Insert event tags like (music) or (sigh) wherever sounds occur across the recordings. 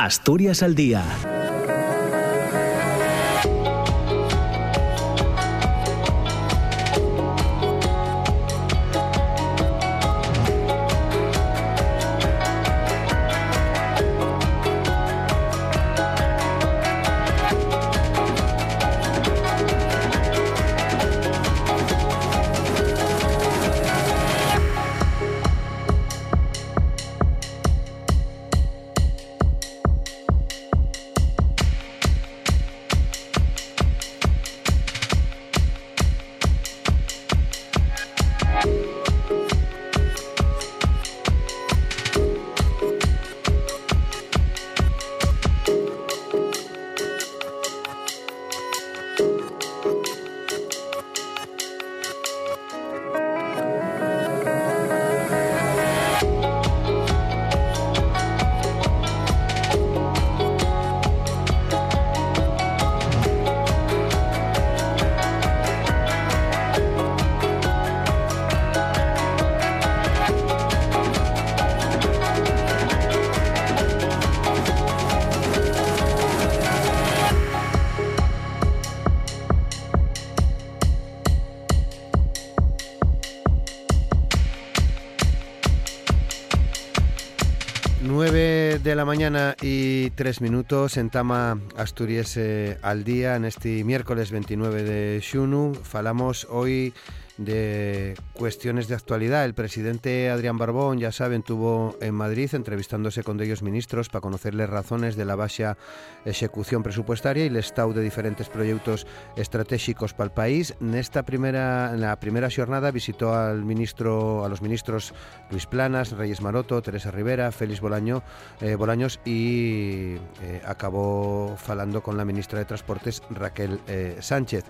Asturias al día la mañana y tres minutos en Tama Asturias al día en este miércoles 29 de Xunu. Falamos hoy de cuestiones de actualidad. El presidente Adrián Barbón, ya saben, tuvo en Madrid entrevistándose con ellos ministros para conocerles razones de la baja ejecución presupuestaria y el estado de diferentes proyectos estratégicos para el país. En esta primera, en la primera jornada visitó al ministro, a los ministros Luis Planas, Reyes Maroto, Teresa Rivera, Félix Bolaño, eh, Bolaños y eh, acabó falando con la ministra de Transportes Raquel eh, Sánchez.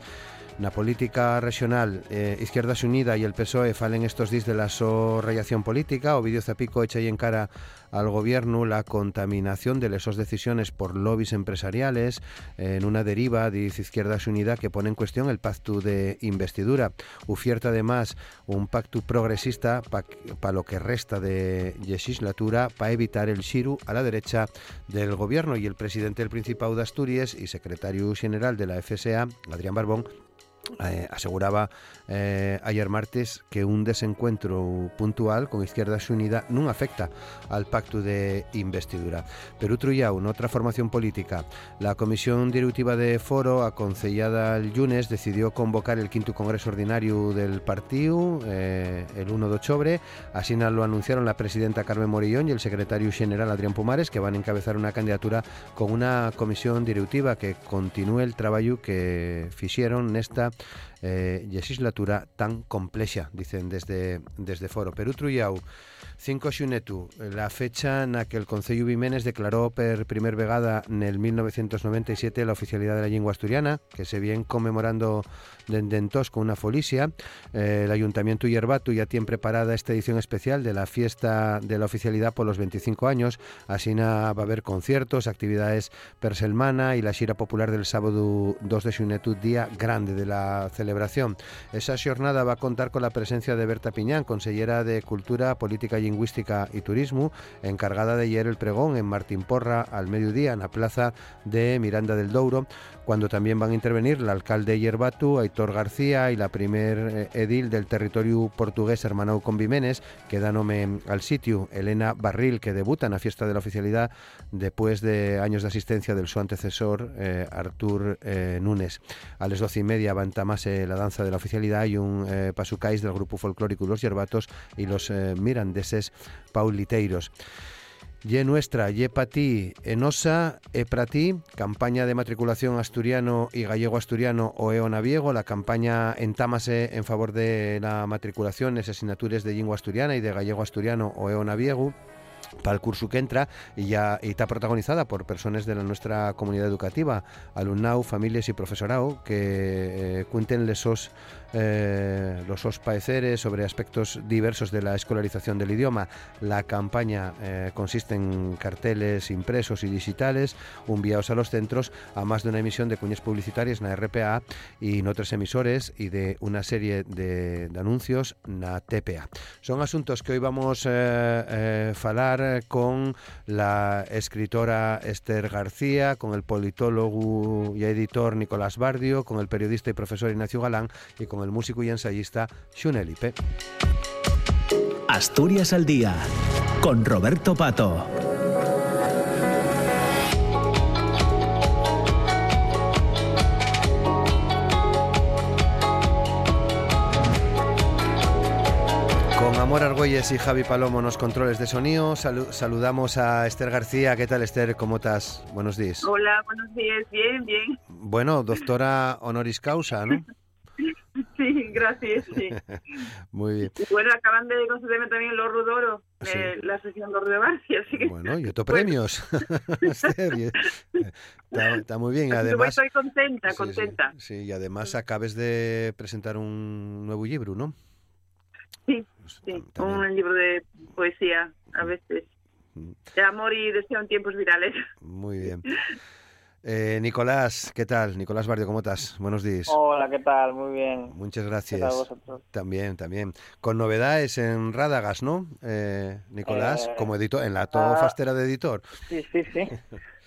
La política regional, eh, Izquierda Unida y el PSOE falen estos días de la sorrayación política. Ovidio Zapico echa ahí en cara al gobierno la contaminación de esas decisiones por lobbies empresariales en una deriva, dice Izquierda Unida, que pone en cuestión el pacto de investidura. Ufierta además un pacto progresista para lo que resta de legislatura para evitar el shiru a la derecha del gobierno y el presidente del Principado de Asturias y secretario general de la FSA, Adrián Barbón, eh, aseguraba eh, ayer martes que un desencuentro puntual con Izquierda Unida no afecta al pacto de investidura. Perú Truyau, otra formación política, la comisión directiva de Foro, aconsellada el lunes, decidió convocar el quinto congreso ordinario del partido eh, el 1 de octubre. Así lo anunciaron la presidenta Carmen Morillón y el secretario general Adrián Pumares, que van a encabezar una candidatura con una comisión directiva que continúe el trabajo que hicieron esta eh, legislatura tan compleja, dicen desde, desde Foro. Perú Truyau 5 xunetu, la fecha en la que el Concello Vimenes declaró per primer vegada en el 1997 la oficialidad de la lengua asturiana, que se viene conmemorando entonces con una folicia. Eh, el Ayuntamiento Yerbatu ya tiene preparada esta edición especial de la fiesta de la oficialidad por los 25 años. Así va a haber conciertos, actividades per semana y la gira popular del sábado 2 de xunetu, día grande de la celebración. Esa jornada va a contar con la presencia de Berta Piñán, consellera de Cultura, Política y Lingüística y Turismo, encargada de ayer el pregón en Martín Porra al mediodía en la plaza de Miranda del Douro, cuando también van a intervenir el alcalde Yerbatu, Aitor García y la primer eh, edil del territorio portugués hermano con Vimenes, que da nombre al sitio, Elena Barril, que debuta en la fiesta de la oficialidad después de años de asistencia del su antecesor, eh, Artur eh, Núñez. A las doce y media va a la danza de la oficialidad y un pasucáis del grupo folclórico Los Yerbatos y los mirandeses pauliteiros. Ye nuestra, ye pa ti, enosa, e pra ti, campaña de matriculación asturiano y gallego asturiano o eo naviego, la campaña entámase en favor de la matriculación en asignaturas de lengua asturiana y de gallego asturiano o eo naviego para el curso que entra y ya está protagonizada por personas de la nuestra comunidad educativa, alumnado, familias y profesorado que eh, cuenten lesos eh, los os pareceres sobre aspectos diversos de la escolarización del idioma. La campaña eh, consiste en carteles impresos y digitales enviados a los centros, a más de una emisión de cuñas publicitarias en la RPA y en otros emisores y de una serie de, anuncios en la TPA. Son asuntos que hoy vamos a falar hablar eh, con la escritora Esther García, con el politólogo y editor Nicolás Bardio, con el periodista y profesor Ignacio Galán y con el músico y ensayista Xunelipe. Asturias al día con Roberto Pato. Amor Argüelles y Javi Palomo nos controles de sonido. saludamos a Esther García. ¿Qué tal, Esther? ¿Cómo estás? Buenos días. Hola, buenos días. Bien, bien. Bueno, doctora honoris causa, ¿no? (laughs) Sí, gracias, sí. (laughs) Muy bien. bueno, acaban de concederme también el Oro Oro, la sección de Oro de Barcia, así que... Bueno, y otros premios. (laughs) está, muy bien, además... Estoy contenta, contenta. Sí, y además acabes de presentar un nuevo libro, ¿no? Sí, sí, un libro de poesía a veces. Mm. De amor y deseo en tiempos virales. Muy bien. (laughs) Eh, Nicolás, ¿qué tal? Nicolás Barrio, ¿cómo estás? Buenos días. Hola, ¿qué tal? Muy bien. Muchas gracias. También, también. Con novedades en Rádagas, ¿no? Eh, Nicolás, eh, como editor, en la todo fastera de editor. Sí, sí, sí.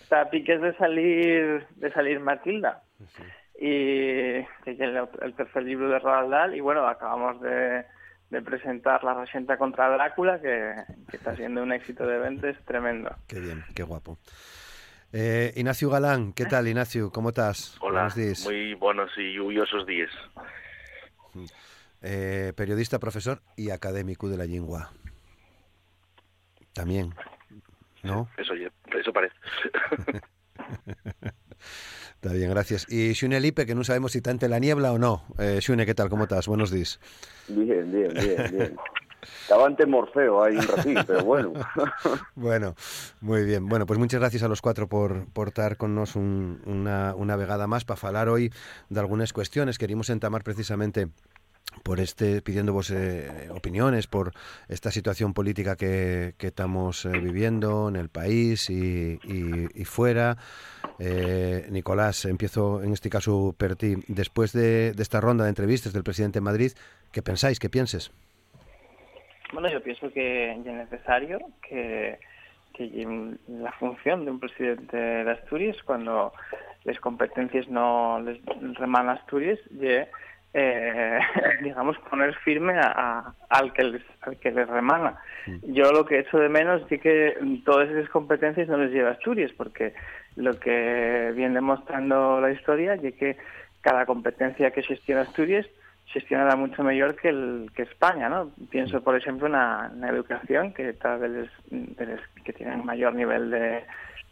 Está piques de salir, de salir Matilda. Y el, el tercer libro de Roald Dahl. Y bueno, acabamos de de presentar La Resienta contra Drácula, que, está siendo un éxito de ventas tremendo. Qué bien, qué guapo. Eh, Ignacio Galán, ¿qué tal, Ignacio? ¿Cómo estás? Hola, muy buenos y lluviosos días. Eh, periodista, profesor y académico de la lengua. También, ¿no? Eso, eso parece. (laughs) Está bien, gracias. Y Xune Lipe, que no sabemos si está entre la niebla o no. Eh, Xune, ¿qué tal? ¿Cómo estás? Buenos días. Bien, bien, bien, bien. Estaba ante Morfeo ahí un ratito, pero bueno. (laughs) bueno, muy bien. Bueno, pues muchas gracias a los cuatro por, por estar con nos una, una vegada más para hablar hoy de algunas cuestiones. Queríamos entamar precisamente por este pidiéndovos eh, opiniones por esta situación política que, que estamos eh, viviendo en el país y, y, fuera. Eh, Nicolás, empiezo en este caso por ti. Después de, de, esta ronda de entrevistas del presidente de Madrid, ¿qué pensáis? ¿Qué pienses? Bueno, yo pienso que es necesario que, que la función de un presidente de Asturias, cuando las competencias no les reman a Asturias, eh, (laughs) digamos, poner firme a, al, que les, al que les remana. Mm. Yo lo que echo de menos es que todas esas competencias no les lleva a Asturias, porque lo que viene demostrando la historia es que cada competencia que gestiona Asturias gestiona mucho mejor que, el, que España, ¿no? Pienso, por ejemplo, en la, educación, que tal vez que tienen mayor nivel de,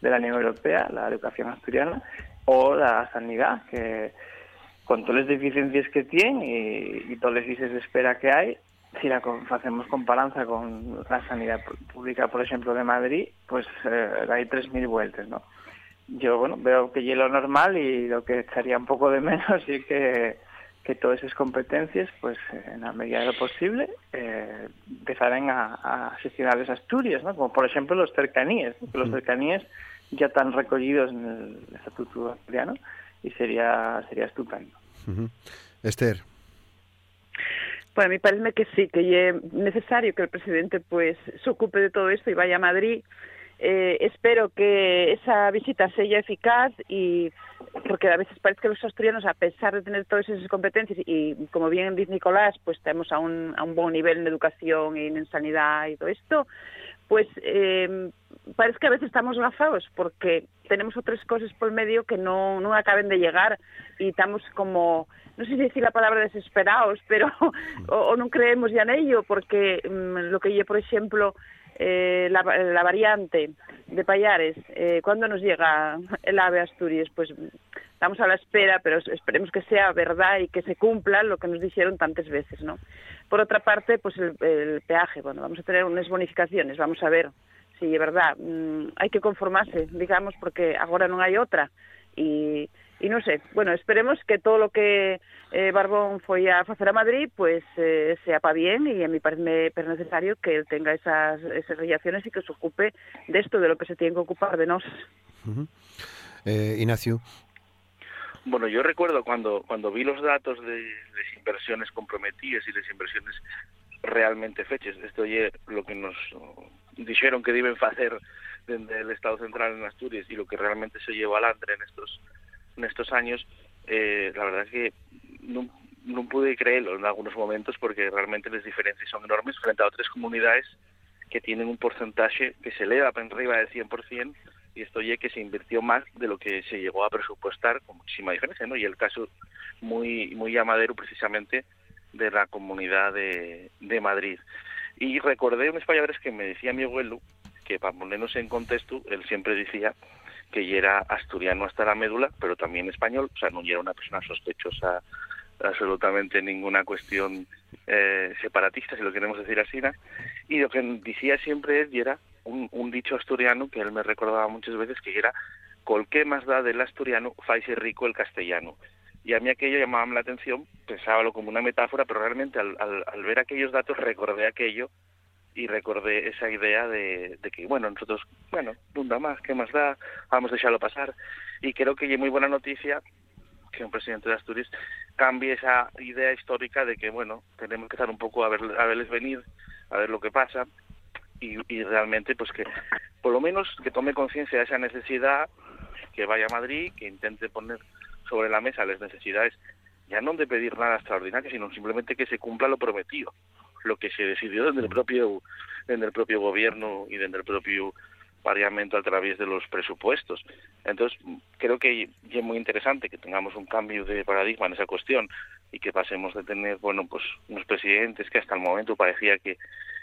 de la Unión Europea, la educación asturiana, o la sanidad, que con todas las deficiencias que tiene y, y todas las de espera que hay, si la hacemos comparanza con la sanidad pública, por ejemplo, de Madrid, pues eh, hay 3.000 vueltas, ¿no? Yo, bueno, veo que lo normal y lo que echaría un poco de menos (laughs) es que, que todas esas competencias, pues en la medida de lo posible, eh, empezaran a, a gestionar esas Asturias, ¿no? Como por ejemplo los cercanías, los cercanías ya están recogidos en el Estatuto Asturiano y sería, sería estupendo. Esther. Bueno, a mí parece que sí, que es necesario que el presidente pues se ocupe de todo esto y vaya a Madrid. Eh, espero que esa visita sea eficaz y porque a veces parece que los asturianos, a pesar de tener todas esas competencias y como bien dice Nicolás, pues tenemos a un, a un buen nivel en educación y en sanidad y todo esto, pues eh, parece que a veces estamos gafados porque tenemos otras cosas por medio que no, no acaben de llegar y estamos como, no sé si decir la palabra desesperados, pero (laughs) o, no creemos ya en ello porque mm, lo que yo, por ejemplo, eh, la, la, variante de Payares, eh, ¿cuándo nos llega el AVE Asturias? Pues estamos a la espera, pero esperemos que sea verdad y que se cumpla lo que nos dijeron tantas veces, ¿no? Por otra parte, pues el, peaje, bueno, vamos a tener unas bonificaciones, vamos a ver si es verdad. Mm, hay que conformarse, digamos, porque ahora no hay otra. Y, y no sé, bueno, esperemos que todo lo que eh, Barbón fue a hacer a Madrid, pues eh, sea para bien y a mí parece necesario que él tenga esas, esas relaciones y que se ocupe de esto, de lo que se tiene que ocupar de nos. eh, Ignacio. Bueno, yo recuerdo cuando, cuando vi los datos de las inversiones comprometidas y las inversiones realmente fechas, esto es lo que nos dijeron que deben hacer desde el Estado Central en Asturias y lo que realmente se llevó adelante en estos en estos años, eh, la verdad es que no, pude creerlo en algunos momentos porque realmente las diferencias son enormes frente a otras comunidades que tienen un porcentaje que se eleva para arriba del 100% y esto ya que se invirtió más de lo que se llegó a presupuestar con muchísima diferencia, ¿no? Y el caso muy muy llamadero precisamente de la comunidad de, de Madrid. Y recordé unos palabras que me decía mi abuelo, que para ponernos en contexto, él siempre decía que era asturiano hasta la médula, pero también español, o sea, no era una persona sospechosa absolutamente ninguna cuestión eh, separatista, si lo queremos decir así, y lo que decía siempre él era un, un, dicho asturiano que él me recordaba muchas veces, que era col que más da del asturiano, faise rico el castellano. Y a mí aquello llamaba la atención, pensábalo como una metáfora, pero realmente al, al, al ver aquellos datos recordé aquello y recordé esa idea de, de, que, bueno, nosotros, bueno, nada más, ¿qué más da? Vamos a dejarlo pasar. Y creo que es muy buena noticia que un presidente de Asturias cambie esa idea histórica de que, bueno, tenemos que estar un poco a, ver, a verles venir, a ver lo que pasa, y, y realmente, pues que, por lo menos, que tome conciencia de esa necesidad, que vaya a Madrid, que intente poner sobre la mesa las necesidades, ya no de pedir nada extraordinario, sino simplemente que se cumpla lo prometido, lo que se decidió desde el propio, desde el propio gobierno y desde el propio Parlamento a través de los presupuestos. Entonces, creo que es muy interesante que tengamos un cambio de paradigma en esa cuestión y que pasemos de tener, bueno, pues unos presidentes que hasta el momento parecía que,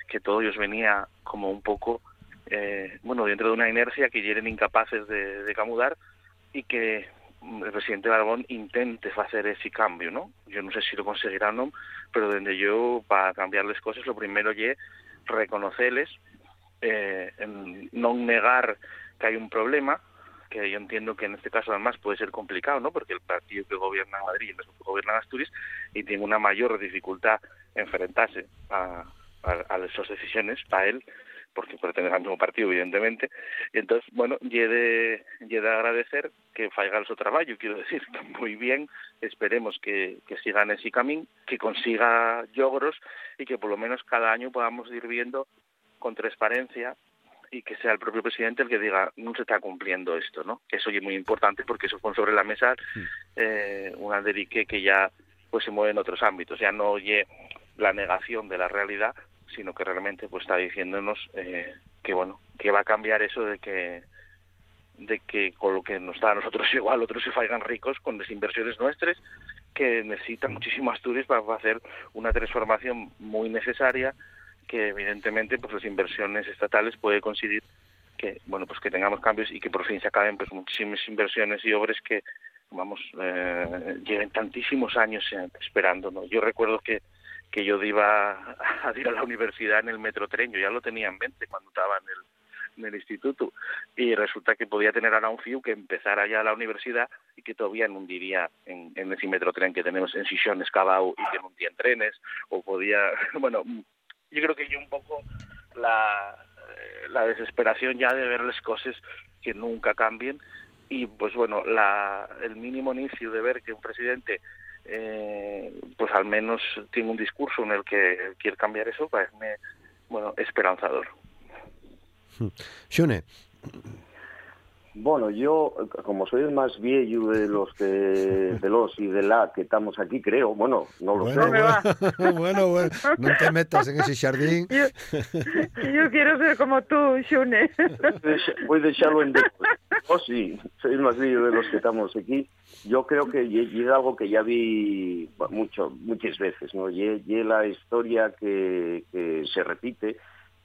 que todo ellos venía como un poco, eh, bueno, dentro de una inercia que eran incapaces de, de camudar y que el presidente Barbón intente hacer ese cambio, ¿no? Yo no sé si lo conseguirá o no, pero donde yo, para cambiar las cosas, lo primero es reconocerles eh, no negar que hay un problema, que yo entiendo que en este caso además puede ser complicado, ¿no? Porque el partido que gobierna Madrid y el que gobierna Asturias y tiene una mayor dificultad enfrentarse a, a, a esas decisiones para él, porque pertenece al mismo partido, evidentemente. Y entonces, bueno, y de, y de agradecer que faiga su trabajo, quiero (laughs) decir, muy bien, esperemos que, que siga en ese camino, que consiga logros y que por lo menos cada año podamos ir viendo con transparencia y que sea el propio presidente el que diga no se está cumpliendo esto, ¿no? Que eso es muy importante porque eso pone sobre la mesa eh, una derique que ya pues se mueve en otros ámbitos, ya no oye la negación de la realidad, sino que realmente pues está diciéndonos eh, que bueno que va a cambiar eso de que de que con lo que nos da a nosotros (laughs) igual otros se faigan ricos con las inversiones nuestras que necesitan muchísimo Asturias para hacer una transformación muy necesaria que evidentemente pues las inversiones estatales puede conseguir que bueno pues que tengamos cambios y que por fin se acaben pues muchísimas inversiones y obras que vamos eh, lleven tantísimos años esperando no yo recuerdo que que yo iba a, ir a la universidad en el metrotren yo ya lo tenía en mente cuando estaba en el en el instituto. Y resulta que podía tener ahora un FIU que empezara ya la universidad y que todavía no hundiría en, en ese metrotren que tenemos en Sichones, Cabao y que no tiene trenes o podía, (laughs) bueno, yo creo que yo un poco la, la desesperación ya de ver las cosas que nunca cambien. Y pues bueno la el mínimo inicio de ver que un presidente eh, pues al menos tiene un discurso en el que quiere cambiar eso parece bueno esperanzador. Xune Bueno, yo, como soy el más viejo de los que, (laughs) de los y de la que estamos aquí, creo, bueno, no lo bueno, sé. Bueno, (laughs) bueno, bueno, no te metas en ese jardín. Yo, yo quiero ser como tú, Xune. Voy a dejarlo en Oh, sí, soy el más viejo de los que estamos aquí. Yo creo que es algo que ya vi mucho, muchas veces, ¿no? Y la historia que, que se repite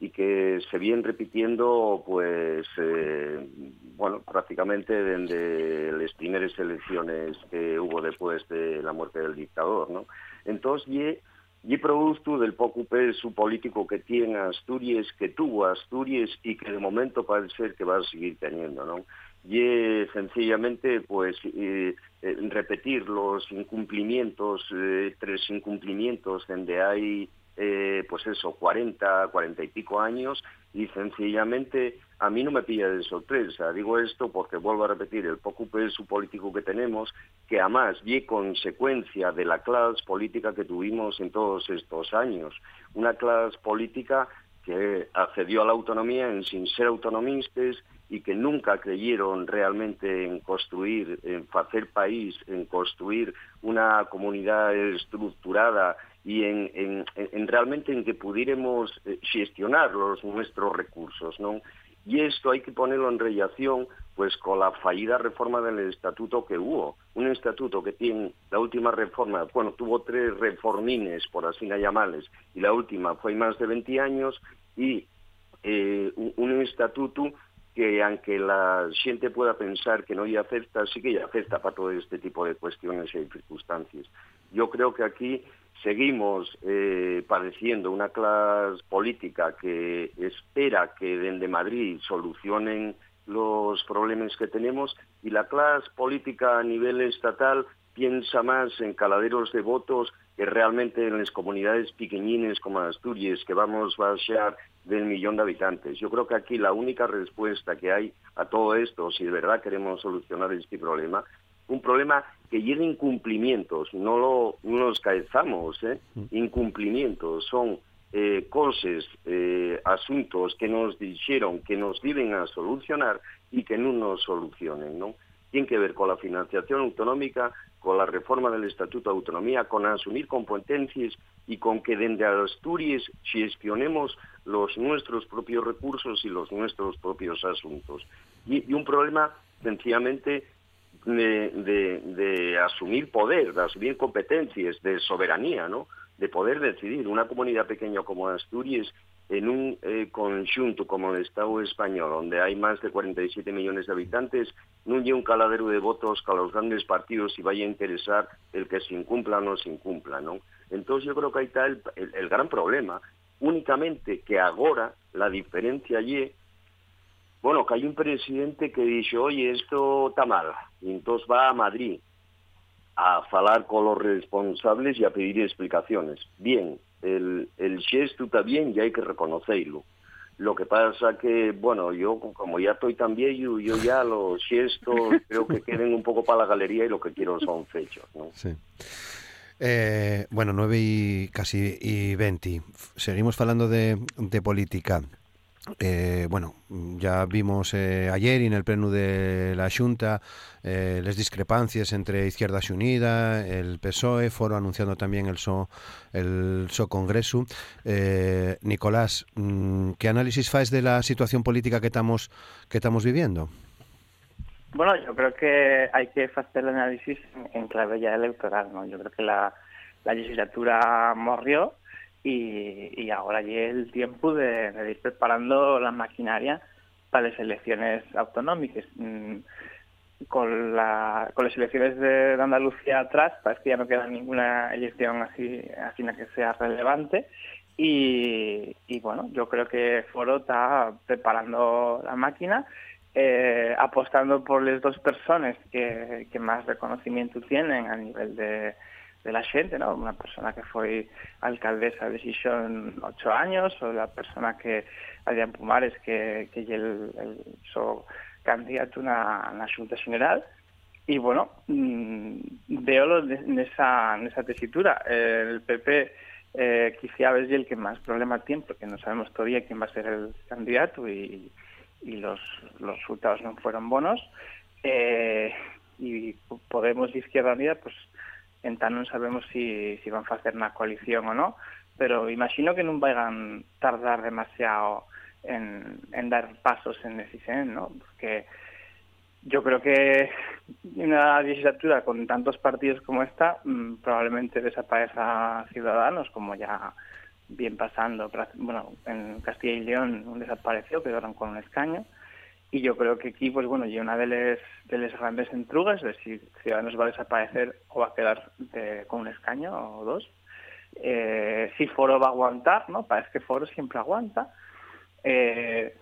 y que se vienen repitiendo pues eh, bueno prácticamente desde las primeras elecciones que hubo después de la muerte del dictador no entonces y y producto del poco peso político que tiene Asturias que tuvo Asturias y que de momento parece ser que va a seguir teniendo no y sencillamente pues eh, eh, repetir los incumplimientos tres incumplimientos donde hay eh, pues eso, 40, 40 y pico años y sencillamente a mí no me pilla de sorpresa. Digo esto porque vuelvo a repetir, el poco peso político que tenemos, que además y consecuencia de la clase política que tuvimos en todos estos años. Una clase política que accedió a la autonomía sin ser autonomistas y que nunca creyeron realmente en construir, en hacer país, en construir una comunidad estructurada y en, en, realmente en que pudiéramos eh, gestionar los nuestros recursos, ¿no? Y esto hay que ponerlo en relación pues con la fallida reforma del estatuto que hubo. Un estatuto que tiene la última reforma, bueno, tuvo tres reformines, por así llamarles, y la última fue más de 20 años, y eh, un, estatuto que aunque la gente pueda pensar que no ya afecta, sí que ya afecta para todo este tipo de cuestiones y circunstancias. Yo creo que aquí seguimos eh, padeciendo una clase política que espera que desde Madrid solucionen los problemas que tenemos y la clase política a nivel estatal piensa más en caladeros de votos que realmente en las comunidades pequeñines como Asturias, que vamos a bajar del millón de habitantes. Yo creo que aquí la única respuesta que hay a todo esto, si de verdad queremos solucionar este problema, un problema que lleva incumplimientos, no, lo, no los caezamos, ¿eh? Mm. incumplimientos, son eh, cosas, eh, asuntos que nos dijeron que nos deben a solucionar y que no nos solucionen, ¿no? Tienen que ver con la financiación autonómica, con la reforma del Estatuto de Autonomía, con asumir competencias y con que desde Asturias gestionemos los nuestros propios recursos y los nuestros propios asuntos. Y, un problema sencillamente de, asumir poder, de asumir competencias, de soberanía, ¿no? de poder decidir. Una comunidad pequeña como Asturias, en un eh, conjunto como el Estado español, donde hay más de 47 millones de habitantes, no hay un caladero de votos que a los grandes partidos si vaya a interesar el que se incumpla o no se incumpla, ¿no? Entonces yo creo que ahí está el, el gran problema. Únicamente que ahora la diferencia allí bueno, que hay un presidente que dice, oye, esto está mal, y entonces va a Madrid a hablar con los responsables y a pedir explicaciones. Bien, el, el gesto está bien y hay que reconocerlo. Lo que pasa que, bueno, yo como ya estoy tan viejo, yo ya los gestos (laughs) creo que queden un poco para la galería y lo que quiero son fechos, ¿no? Sí. Eh, bueno, nueve y casi y 20. Seguimos hablando de, de política. Eh, bueno, ya vimos eh, ayer en el pleno de la Junta eh, las discrepancias entre Izquierdas Unidas, el PSOE, foro anunciando también el SO, el SO Congreso. Eh, Nicolás, mm, ¿qué análisis faz de la situación política que estamos que estamos viviendo? Bueno, yo creo que hay que hacer el análisis en clave ya electoral, ¿no? Yo creo que la, la legislatura morrió y, ahora llega el tiempo de, ir preparando la maquinaria para las elecciones autonómicas. Mm, con, la, con las elecciones de, Andalucía atrás, parece que ya no queda ninguna elección así, así que sea relevante. Y, bueno, yo creo que Foro está preparando la máquina, eh, apostando por las dos personas que, que más reconocimiento tienen a nivel de, de la gente, ¿no? Una persona que fue alcaldesa de Xixón ocho años, o la persona que, Adrián Pumares, que, que el, el candidato na, na Xunta General, y bueno, mmm, veo en esa, en esa tesitura. El PP eh, quizá es el que más problema tiene, porque no sabemos todavía quién va a ser el candidato y, y los, los resultados no fueron buenos. Eh, y Podemos Izquierda Unida, pues Entón non sabemos si, si van a hacer una coalición o no, pero imagino que non vayan tardar demasiado en, dar pasos en decisión, ¿no? Porque yo creo que una legislatura con tantos partidos como esta mmm, probablemente desaparezca Ciudadanos, como ya bien pasando, bueno, en Castilla y León desapareció, quedaron con un escaño, y yo creo que aquí, pues bueno, y una de las grandes entrugas de si Ciudadanos va a desaparecer o va a quedar con un escaño o dos. Eh, si Foro va a aguantar, ¿no? Parece que Foro siempre aguanta. Eh,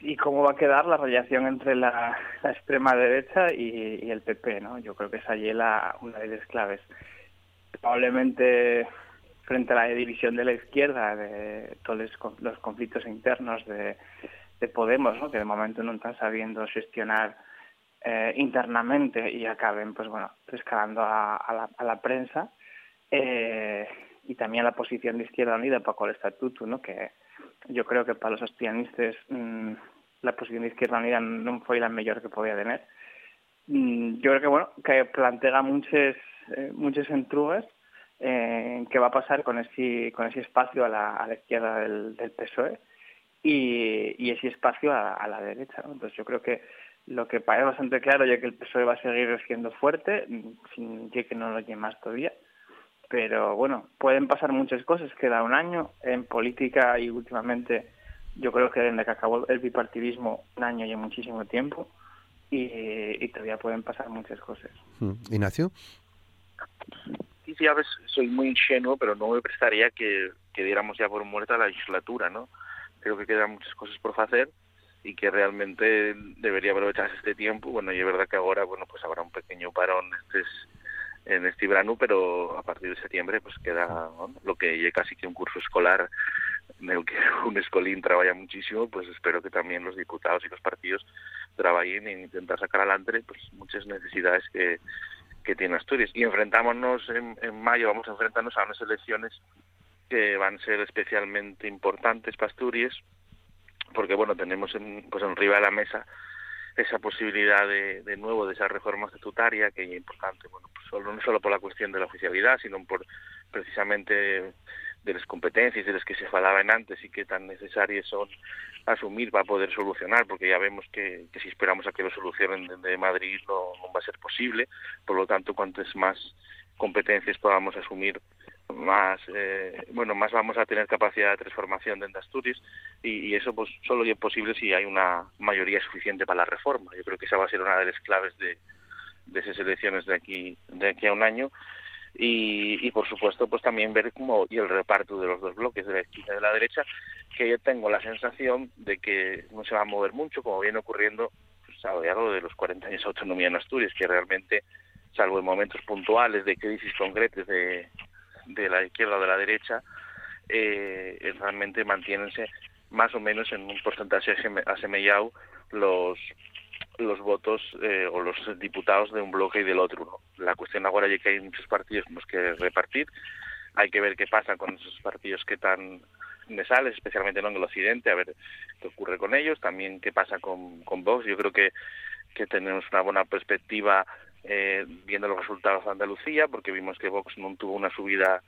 y cómo va a quedar la relación entre la, extrema derecha y, el PP, ¿no? Yo creo que es allí una de las claves. Probablemente frente a la división de la izquierda, de todos los conflictos internos de de Podemos, que de momento no están sabiendo gestionar eh, internamente y acaben, pues bueno, escalando a, la, prensa eh, y también la posición de Izquierda Unida para el estatuto, ¿no? que, yo creo que para los asturianistas mm, la posición de Izquierda Unida no fue la mejor que podía tener. Mm, yo creo que, bueno, que plantea muchas eh, muchas entrugas eh, qué va a pasar con ese, con ese espacio a la, a la izquierda del, del PSOE y, y, ese espacio a, a la derecha. ¿no? Entonces yo creo que lo que parece bastante claro ya que el PSOE va a seguir siendo fuerte, sin que no lo lleve más todavía. Pero bueno, pueden pasar muchas cosas, queda un año en política y últimamente yo creo que desde que acabó el bipartidismo un año y muchísimo tiempo y, y todavía pueden pasar muchas cosas. Mm. Ignacio. Sí, sí, a veces soy muy ingenuo, pero no me prestaría que, que diéramos ya por muerta la legislatura, ¿no? Creo que quedan muchas cosas por hacer y que realmente debería aprovecharse este tiempo. Bueno, y es verdad que ahora, bueno, pues habrá un pequeño parón este en este verano, pero a partir de septiembre pues queda ¿no? lo que es casi que un curso escolar en el que (laughs) un escolín trabaja muchísimo, pues espero que también los diputados y los partidos trabajen en intentar sacar adelante pues muchas necesidades que, que tiene Asturias. Y enfrentámonos en, en mayo, vamos a enfrentarnos a unas elecciones que van a ser especialmente importantes para porque bueno, tenemos en, pues arriba de la mesa esa posibilidad de, de nuevo de esa reforma estatutaria que es importante, bueno, pues solo, no solo por la cuestión de la oficialidad, sino por precisamente de las competencias de las que se falaban antes y que tan necesarias son asumir para poder solucionar, porque ya vemos que, que si esperamos a que lo solucionen desde Madrid no, no va a ser posible, por lo tanto, cuantas más competencias podamos asumir más eh, bueno más vamos a tener capacidad de transformación dentro de Asturias y, y, eso pues solo es posible si hay una mayoría suficiente para la reforma. Yo creo que esa va a ser una de las claves de, de esas elecciones de aquí de aquí a un año. Y, y por supuesto pues también ver cómo y el reparto de los dos bloques de la izquierda y de la derecha que yo tengo la sensación de que no se va a mover mucho como viene ocurriendo pues, a de los 40 años de autonomía en Asturias que realmente salvo en momentos puntuales de crisis concretas de de la izquierda o de la derecha eh, realmente mantienense más o menos en un porcentaje asemejado los los votos eh, o los diputados de un bloque y del otro. La cuestión ahora es que hay muchos partidos que repartir, hay que ver qué pasa con esos partidos que están nesales, especialmente ¿no? en el occidente, a ver qué ocurre con ellos, también qué pasa con, con Vox. Yo creo que, que tenemos una buena perspectiva eh, viendo los resultados de Andalucía, porque vimos que Vox no tuvo una subida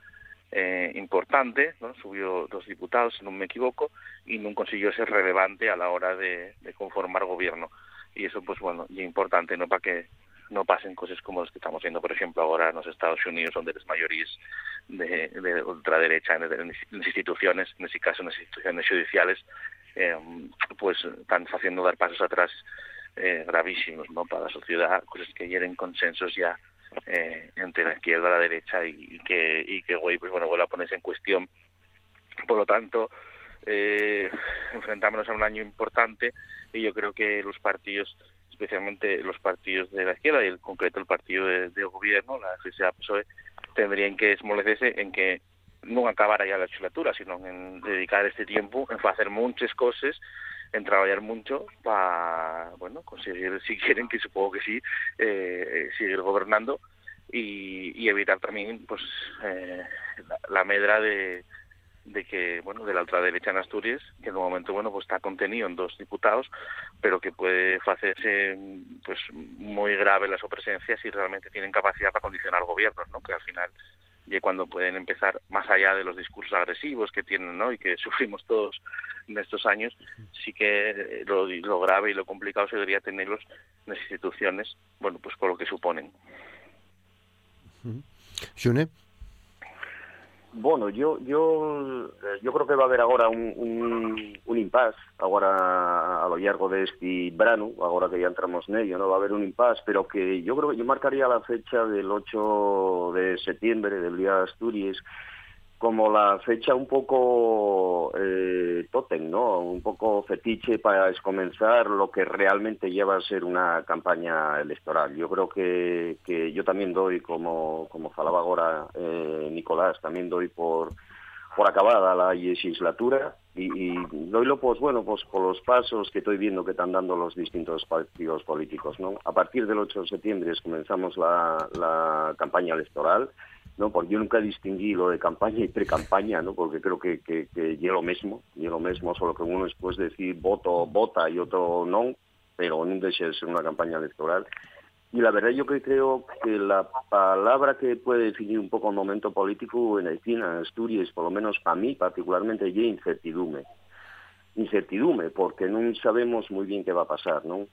eh, importante, ¿no? subió dos diputados, si no me equivoco, y no consiguió ser relevante a la hora de, conformar gobierno. Y eso, pues bueno, y importante, ¿no? Para que no pasen cosas como las que estamos viendo, por ejemplo, ahora en los Estados Unidos, donde las mayorías de, de ultraderecha en, en, instituciones, en este caso en las instituciones judiciales, eh, pues están haciendo dar pasos atrás eh, gravísimos ¿no? para la sociedad, cosas que hieren consensos ya eh, entre la izquierda y la derecha y, que y que pues bueno vuelve a ponerse en cuestión por lo tanto eh, enfrentámonos a un año importante y yo creo que los partidos especialmente los partidos de la izquierda y en concreto el partido de, de gobierno la FSA PSOE tendrían que esmolecerse en que no acabara ya la legislatura sino en dedicar este tiempo en hacer muchas cosas en trabajar mucho para bueno conseguir si quieren que supongo que sí eh, seguir gobernando y, evitar también pues eh, la, la, medra de, de que bueno de la ultraderecha en Asturias que en un momento bueno pues está contenido en dos diputados pero que puede hacerse pues muy grave la su presencia si realmente tienen capacidad para condicionar gobiernos no que al final y cuando pueden empezar más allá de los discursos agresivos que tienen ¿no? y que (laughs) sufrimos todos en estos años, sí que lo, lo grave y lo complicado sería tenerlos en las instituciones, bueno, pues por lo que suponen. Xune? Bueno, yo yo yo creo que va a haber agora un, un, un impas agora a lo largo de este verano, agora que ya entramos en ello, ¿no? Va a haber un impas, pero que yo creo que yo marcaría la fecha del 8 de septiembre, del Día de Asturias, como la fecha un poco eh, ¿no? Un poco fetiche para comenzar lo que realmente lleva a ser una campaña electoral. Yo creo que, que yo también doy, como, como falaba ahora eh, Nicolás, también doy por, por acabada la legislatura y, y doylo pues bueno pues por los pasos que estoy viendo que están dando los distintos partidos políticos, ¿no? A partir del 8 de septiembre comenzamos la, la campaña electoral no porque yo nunca distinguí lo de campaña y pre-campaña, no porque creo que, que, que lo mismo y lo mismo solo que uno después decir voto vota y otro no pero deja de ser una campaña electoral y la verdad yo que creo que la palabra que puede definir un poco el momento político en Haití, en Asturias, por lo menos para mí particularmente, es incertidumbre. Incertidumbre, porque no sabemos muy bien qué va a pasar, ¿no?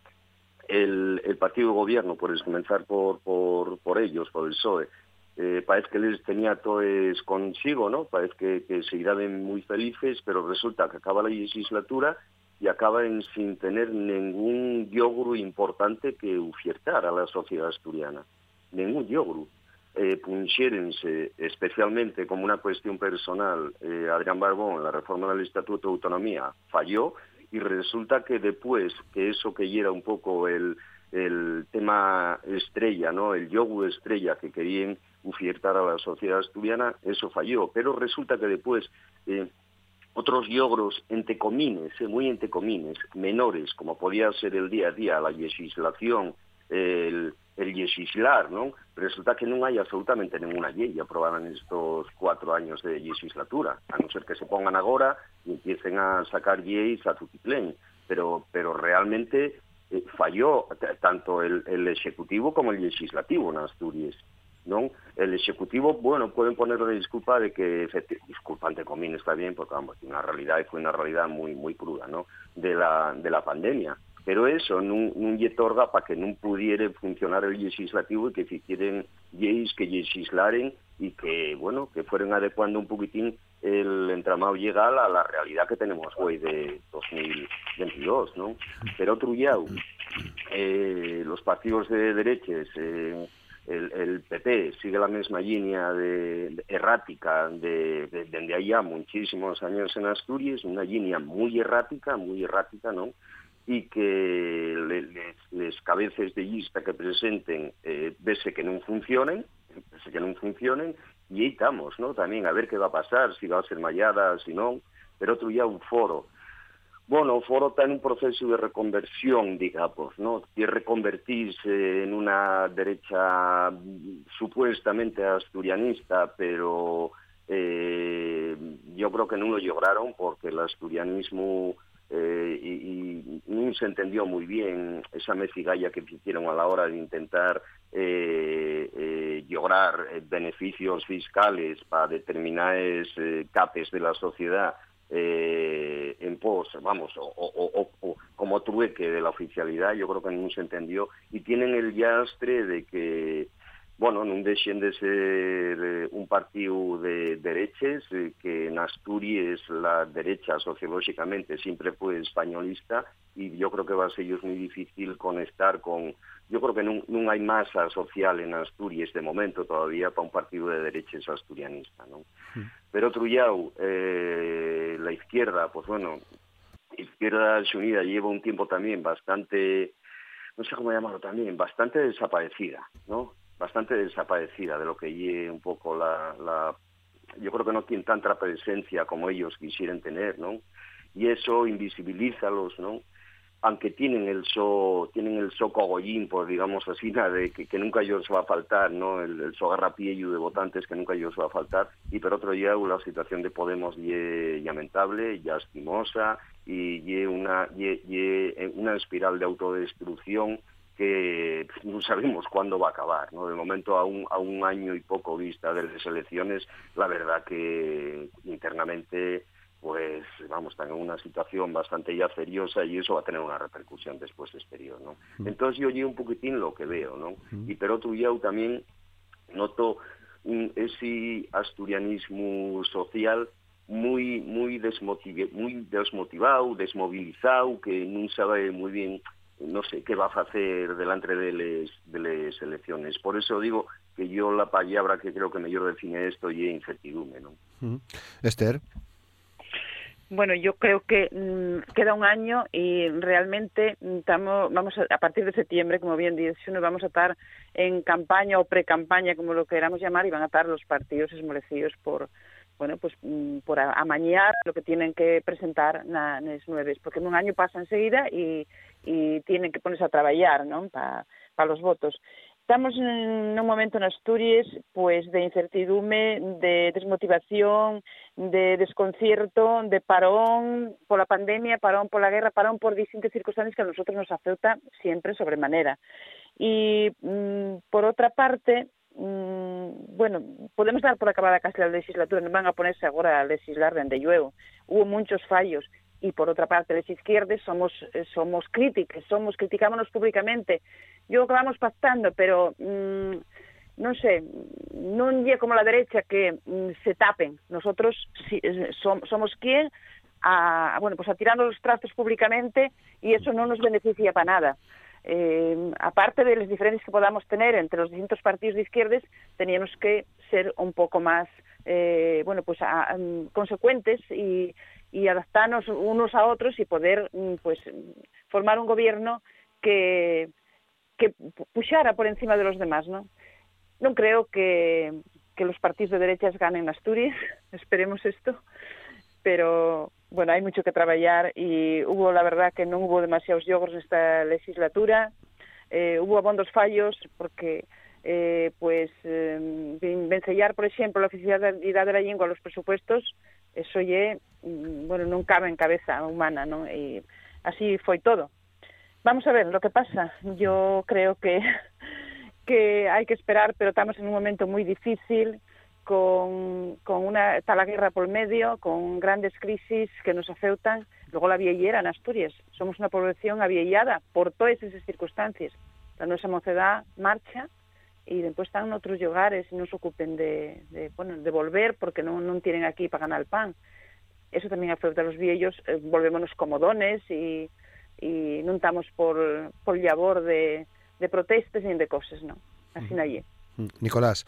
El, el partido de gobierno, por comenzar por, por, por ellos, por el PSOE, eh, parece que les tenía todo es consigo, ¿no? Parece que, que se irán muy felices, pero resulta que acaba la legislatura y acaban sin tener ningún yogro importante que ofertar a la sociedad asturiana. Ningún yogro. Eh, especialmente como una cuestión personal, eh, Adrián Barbón, la reforma del Estatuto de Autonomía, falló y resulta que después, que eso que era un poco el tema estrella, ¿no? el yogur estrella que querían ofertar a la sociedad asturiana, eso falló. Pero resulta que después eh, otros logros entre comines, eh, muy entre comines, menores, como podía ser el día a día, la legislación, el, el legislar, ¿no? Resulta que no hay absolutamente ninguna ley aprobada en estos cuatro años de legislatura, a no ser que se pongan ahora y empiecen a sacar leyes a tutiplén, pero, pero realmente eh, falló tanto el, el Ejecutivo como el Legislativo en Asturias. Non el executivo, bueno, pueden poner la disculpa de que disculpa ante comín está bien porque vamos, una realidad fue una realidad muy muy cruda, ¿no? de la de la pandemia. Pero eso non, non lle torga para que non pudiera funcionar el legislativo e que quieren leyes que legislaren y que, bueno, que fueran adecuando un poquitín el entramado legal a la realidad que tenemos hoy de 2022, ¿no? Pero otro eh, los partidos de derechas, eh, el, el PP sigue la misma línea de, errática de, de, de, allá muchísimos años en Asturias, una línea muy errática, muy errática, ¿no? Y que les, cabezas de lista que presenten eh, vese que no funcionen, vese que no funcionen, y ahí estamos, ¿no? También a ver qué va a pasar, si va a ser mallada, si no, pero otro ya un foro bueno, Foro está en un proceso de reconversión, digamos, ¿no? Quiere reconvertirse en una derecha supuestamente asturianista, pero eh, yo creo que no lo lograron porque el asturianismo eh, y, no se entendió muy bien esa mezigalla que hicieron a la hora de intentar eh, lograr beneficios fiscales para determinadas capes de la sociedad eh, en pos, vamos, o, como trueque de la oficialidad, yo creo que no se entendió, y tienen el yastre de que, bueno, no dejen de ser eh, un partido de derechas, eh, que en Asturias la derecha sociológicamente siempre fue españolista, y yo creo que va a ser muy difícil conectar con yo creo que no, hay masa social en Asturias de momento todavía para un partido de derechas asturianista. Pero Trullau, eh, la izquierda, pues bueno, Izquierda Unida lleva un tiempo también bastante, no sé cómo llamarlo también, bastante desaparecida, ¿no? Bastante desaparecida de lo que lleve un poco la, la... Yo creo que no tiene tanta presencia como ellos quisieran tener, ¿no? Y eso invisibiliza los, ¿no? Aunque tienen el so tienen el so cogollín, por digamos así, (laughs) de que, que nunca ellos va a faltar, ¿no? El, el so garrapiello de votantes que nunca ellos va a faltar, y por otro día la situación de Podemos es lamentable, ya estimosa, y una, ye, una espiral de autodestrucción que no sabemos cuándo va a acabar. De momento, a un, a un año y poco vista de las elecciones, la verdad que internamente pues vamos, están en una situación bastante ya seriosa y eso va a tener una repercusión después exterior, ¿no? Mm. Entonces yo llevo un poquitín lo que veo, ¿no? Mm. Y pero otro yo también noto un, ese asturianismo social muy muy desmotive, muy desmotivado, desmovilizado, que no sabe muy bien no sé qué va a hacer delante de las de elecciones. Por eso digo que yo la palabra que creo que mejor define esto y incertidumbre, ¿no? Mm. Esther. Bueno, yo creo que mm, queda un año y realmente estamos, vamos a, a, partir de septiembre, como bien dice, nos vamos a estar en campaña o pre-campaña, como lo queramos llamar, y van a estar los partidos esmolecidos por, bueno, pues mm, por amañar lo que tienen que presentar na, nes nueve, porque en un año pasa enseguida y, tienen que ponerse a trabajar, ¿no?, para pa los votos. Estamos en un momento en Asturias pues de incertidumbre, de desmotivación, de desconcierto, de parón por la pandemia, parón por la guerra, parón por distintas circunstancias que a nosotros nos afecta siempre sobremanera. Y mm, por otra parte, mm, bueno, podemos dar por acabada casi la legislatura, no van a ponerse ahora a legislar de lluevo. Hubo muchos fallos, y por otra parte las izquierdas somos eh, somos críticas, somos criticámonos públicamente. Yo que vamos pactando, pero mm, no sé, no es como la derecha que mm, se tapen. Nosotros eh, somos quien a, bueno, pues a tirando los trastos públicamente y eso no nos beneficia para nada. Eh, aparte de las diferencias que podamos tener entre los distintos partidos de izquierdas, teníamos que ser un poco más, bueno, pues consecuentes y, y adaptarnos unos a otros y poder mm, pues formar un gobierno que que puxara por encima de los demás, ¿no? No creo que, que los partidos de derechas ganen Asturias, (laughs) esperemos esto, pero bueno, hay mucho que trabajar y hubo, la verdad, que no hubo demasiados yogos en esta legislatura, eh, hubo abondos fallos porque eh, pues eh, vencellar, por ejemplo, la oficialidad de la lengua a los presupuestos, eso ye, mm, bueno, non cabe en cabeza humana, ¿no? Y así foi todo. Vamos a ver lo que pasa. Yo creo que, (laughs) que hay que esperar, pero estamos en un momento muy difícil, con, con una, está la guerra por medio, con grandes crisis que nos afectan. Luego la viellera en Asturias. Somos una población aviellada por todas esas circunstancias. La nuestra mocedad marcha y después están en otros lugares y no se ocupen de, de, bueno, de volver porque no, no tienen aquí para ganar el pan. Eso también afecta a los viejos, eh, volvémonos comodones y, y no estamos por, por labor de, de protestas ni de cosas, ¿no? Así mm. nadie. Nicolás.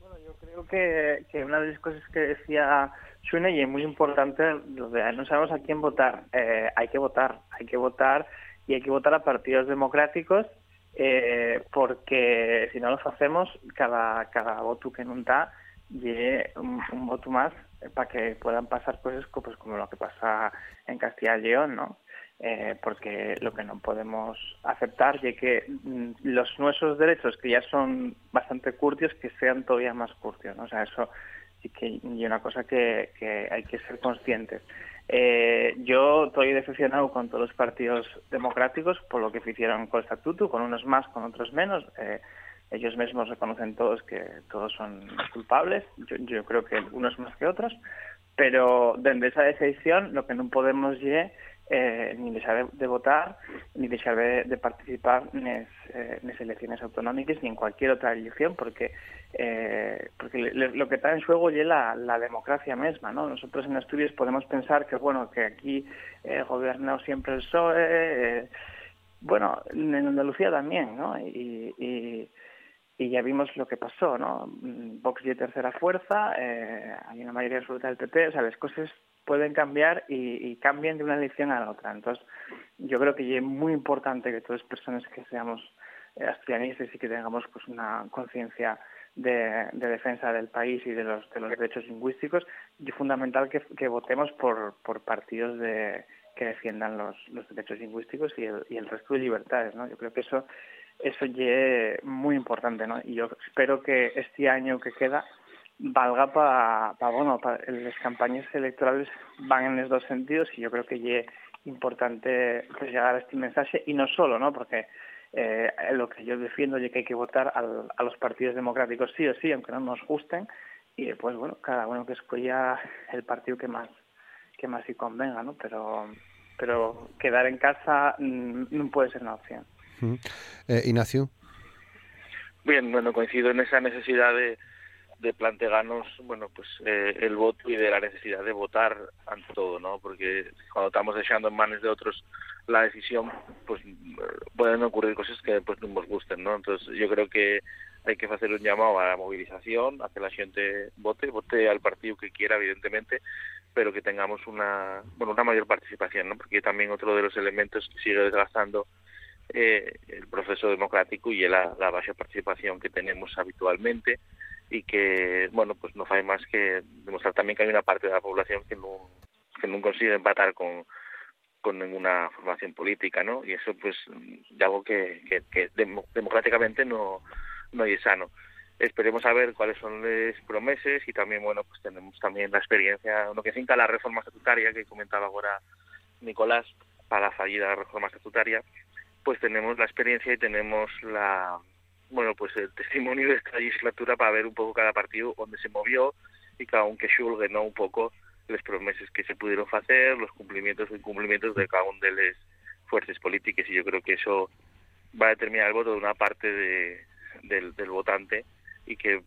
Bueno, yo creo que, que una de las cosas que decía Shune y es muy importante, lo de no sabemos a quién votar. Eh, hay que votar, hay que votar y hay que votar a partidos democráticos eh, porque si no lo hacemos, cada, cada voto que no da, lleve un, un voto más para que puedan pasar cosas pues, como lo que pasa en Castilla y León, ¿no? Eh, porque lo que no podemos aceptar es que mm, los nuestros derechos, que ya son bastante curtios, que sean todavía más curtios, ¿no? O sea, eso sí que es una cosa que hay que ser conscientes. Eh, yo estoy decepcionado con todos los partidos democráticos por lo que hicieron con el estatuto, con unos más, con otros menos. Eh, ellos mismos reconocen todos que todos son culpables, yo, yo creo que unos más que otros, pero desde esa decisión lo que no podemos llegar eh, ni dejar de, votar, ni dejar de, participar en las elecciones autonómicas ni en cualquier otra elección, porque eh, porque lo que está en juego es la, la, democracia misma, ¿no? Nosotros en Asturias podemos pensar que, bueno, que aquí eh, gobernó siempre el PSOE, eh, bueno, en Andalucía también, ¿no? Y, y, ya vimos lo que pasó, ¿no? Vox y tercera fuerza, eh, hay una mayoría absoluta del PP, o sea, las cosas pueden cambiar y, y cambian de una elección a la otra. Entonces, yo creo que es muy importante que todas las personas que seamos asturianistas y que tengamos pues una conciencia de, defensa del país y de los, de los derechos lingüísticos y fundamental que, votemos por, por partidos de, que defiendan los, los derechos lingüísticos y el, y el resto de libertades. ¿no? Yo creo que eso eso es muy importante ¿no? y yo espero que este año que queda valga para pa, bueno para las campañas electorales van en los dos sentidos y yo creo que es importante pues, llegar a este mensaje y no solo no porque eh, lo que yo defiendo es que hay que votar al, a los partidos democráticos sí o sí, aunque no nos gusten, y después, bueno, cada uno que escoja el partido que más que más sí convenga, ¿no? Pero, pero quedar en casa mm, no puede ser una opción. eh, Ignacio. Bien, bueno, coincido en esa necesidad de, de plantearnos, bueno, pues eh, el voto y de la necesidad de votar ante todo, ¿no? Porque cuando estamos dejando en manos de otros la decisión, pues pueden ocurrir cosas que pues no nos gusten, ¿no? Entonces yo creo que hay que hacer un llamado a la movilización, a que la gente vote, vote al partido que quiera, evidentemente, pero que tengamos una, bueno, una mayor participación, ¿no? Porque también otro de los elementos que sigue desgastando eh, el proceso democrático y la, la baja participación que tenemos habitualmente y que, bueno, pues no hay más que demostrar también que hay una parte de la población que no, que no consigue empatar con, con ninguna formación política, ¿no? Y eso, pues, de algo que, que, democráticamente no, no es sano. Esperemos a ver cuáles son las promesas y también, bueno, pues tenemos también la experiencia, lo que finca la reforma estatutaria que comentaba ahora Nicolás, para la fallida reforma estatutaria, pues tenemos la experiencia y tenemos la, bueno, pues el testimonio de esta legislatura para ver un poco cada partido dónde se movió y cada uno que xulgue, ¿no? Un poco las promesas que se pudieron hacer, los cumplimientos e incumplimientos de cada una de las fuerzas políticas y yo creo que eso va a determinar el voto de una parte de, del, del votante y que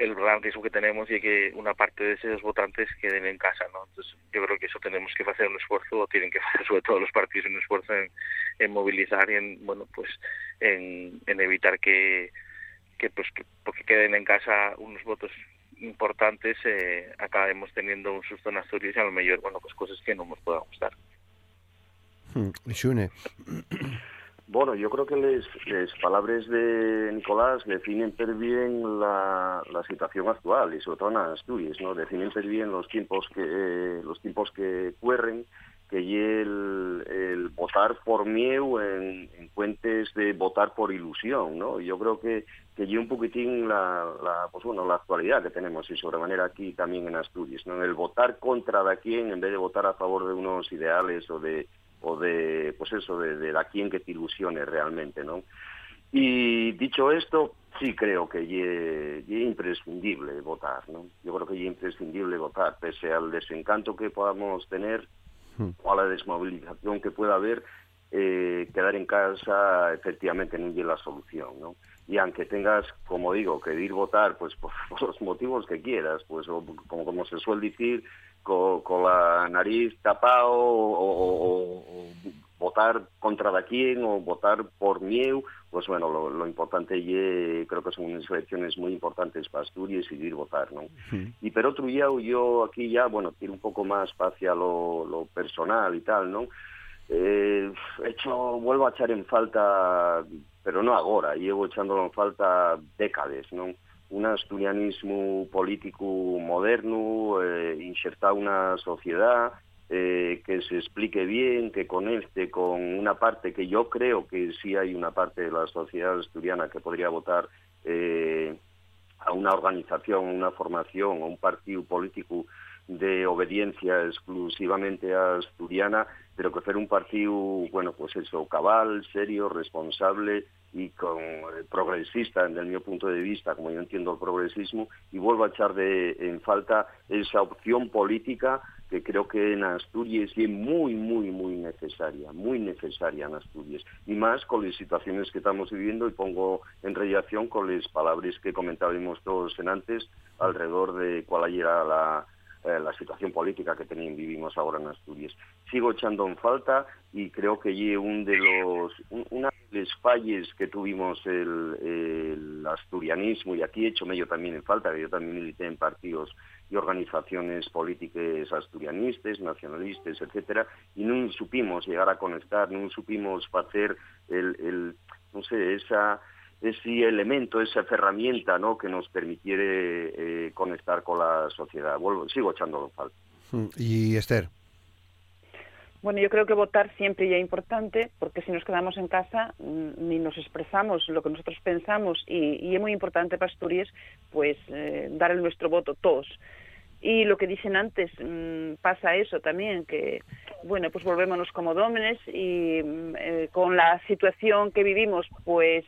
el gran riesgo que tenemos y que una parte de esos votantes queden en casa, ¿no? Entonces yo creo que eso tenemos que hacer un esfuerzo, o tienen que (laughs) hacer sobre todo los partidos un esfuerzo en, en movilizar y en, bueno, pues en, en evitar que, que pues que, porque queden en casa unos votos importantes eh, acabemos teniendo un susto en Asturias y a lo mejor, bueno, pues cosas que no nos puedan gustar. Hmm, Xune. (coughs) Bueno, yo creo que las palabras de Nicolás definen bien la, la, situación actual y sobre todo en Asturias, ¿no? Definen bien los tiempos que eh, los tiempos que corren, que el, el votar por miedo en, en cuentes de votar por ilusión, ¿no? Yo creo que que un poquitín la, la, pues bueno, la actualidad que tenemos y sobremanera aquí también en Asturias, ¿no? El votar contra de quién en vez de votar a favor de unos ideales o de o de pues eso de, de la quien que te ilusione realmente no y dicho esto sí creo que es imprescindible votar no yo creo que es imprescindible votar pese al desencanto que podamos tener hmm. o a la desmovilización que pueda haber eh, quedar en casa efectivamente no es la solución no y aunque tengas como digo que ir votar pues (laughs) por, los motivos que quieras pues como como se suele decir con, la nariz tapado o, votar contra de quién o votar por miedo, pues bueno, lo, importante y creo que son unas elecciones muy importantes para Asturias y ir votar, ¿no? Y pero otro día yo aquí ya, bueno, quiero un poco más hacia lo, personal y tal, ¿no? Eh, hecho, vuelvo a echar en falta, pero no ahora, llevo echándolo en falta décadas, ¿no? Un asturianismo político moderno, eh, insertar una sociedad eh, que se explique bien, que conecte con una parte que yo creo que sí hay una parte de la sociedad asturiana que podría votar eh, a una organización, una formación o un partido político de obediencia exclusivamente asturiana, pero que fuera un partido, bueno, pues eso, cabal, serio, responsable y con eh, progresista, desde mi punto de vista, como yo entiendo el progresismo, y vuelvo a echar de, en falta esa opción política que creo que en Asturias es muy, muy, muy necesaria, muy necesaria en Asturias, y más con las situaciones que estamos viviendo, y pongo en relación con las palabras que comentábamos todos en antes, alrededor de cuál era la, eh, la situación política que vivimos ahora en Asturias. Sigo echando en falta y creo que allí un de los falles que tuvimos el, asturianismo y aquí he hecho medio también en falta, que yo también milité en partidos y organizaciones políticas asturianistas, nacionalistas, etcétera, y no supimos llegar a conectar, no supimos hacer el, el no sé, esa ese elemento, esa herramienta ¿no? que nos permitiera eh, conectar con la sociedad. Vuelvo, sigo echándolo falta. Mm, ¿Y Esther? Bueno, yo creo que votar siempre ya es importante, porque si nos quedamos en casa mm, ni nos expresamos lo que nosotros pensamos y, es muy importante para Asturias, pues eh, dar el nuestro voto todos. Y lo que dicen antes, mm, pasa eso también, que, bueno, pues volvémonos como dómenes y eh, con la situación que vivimos, pues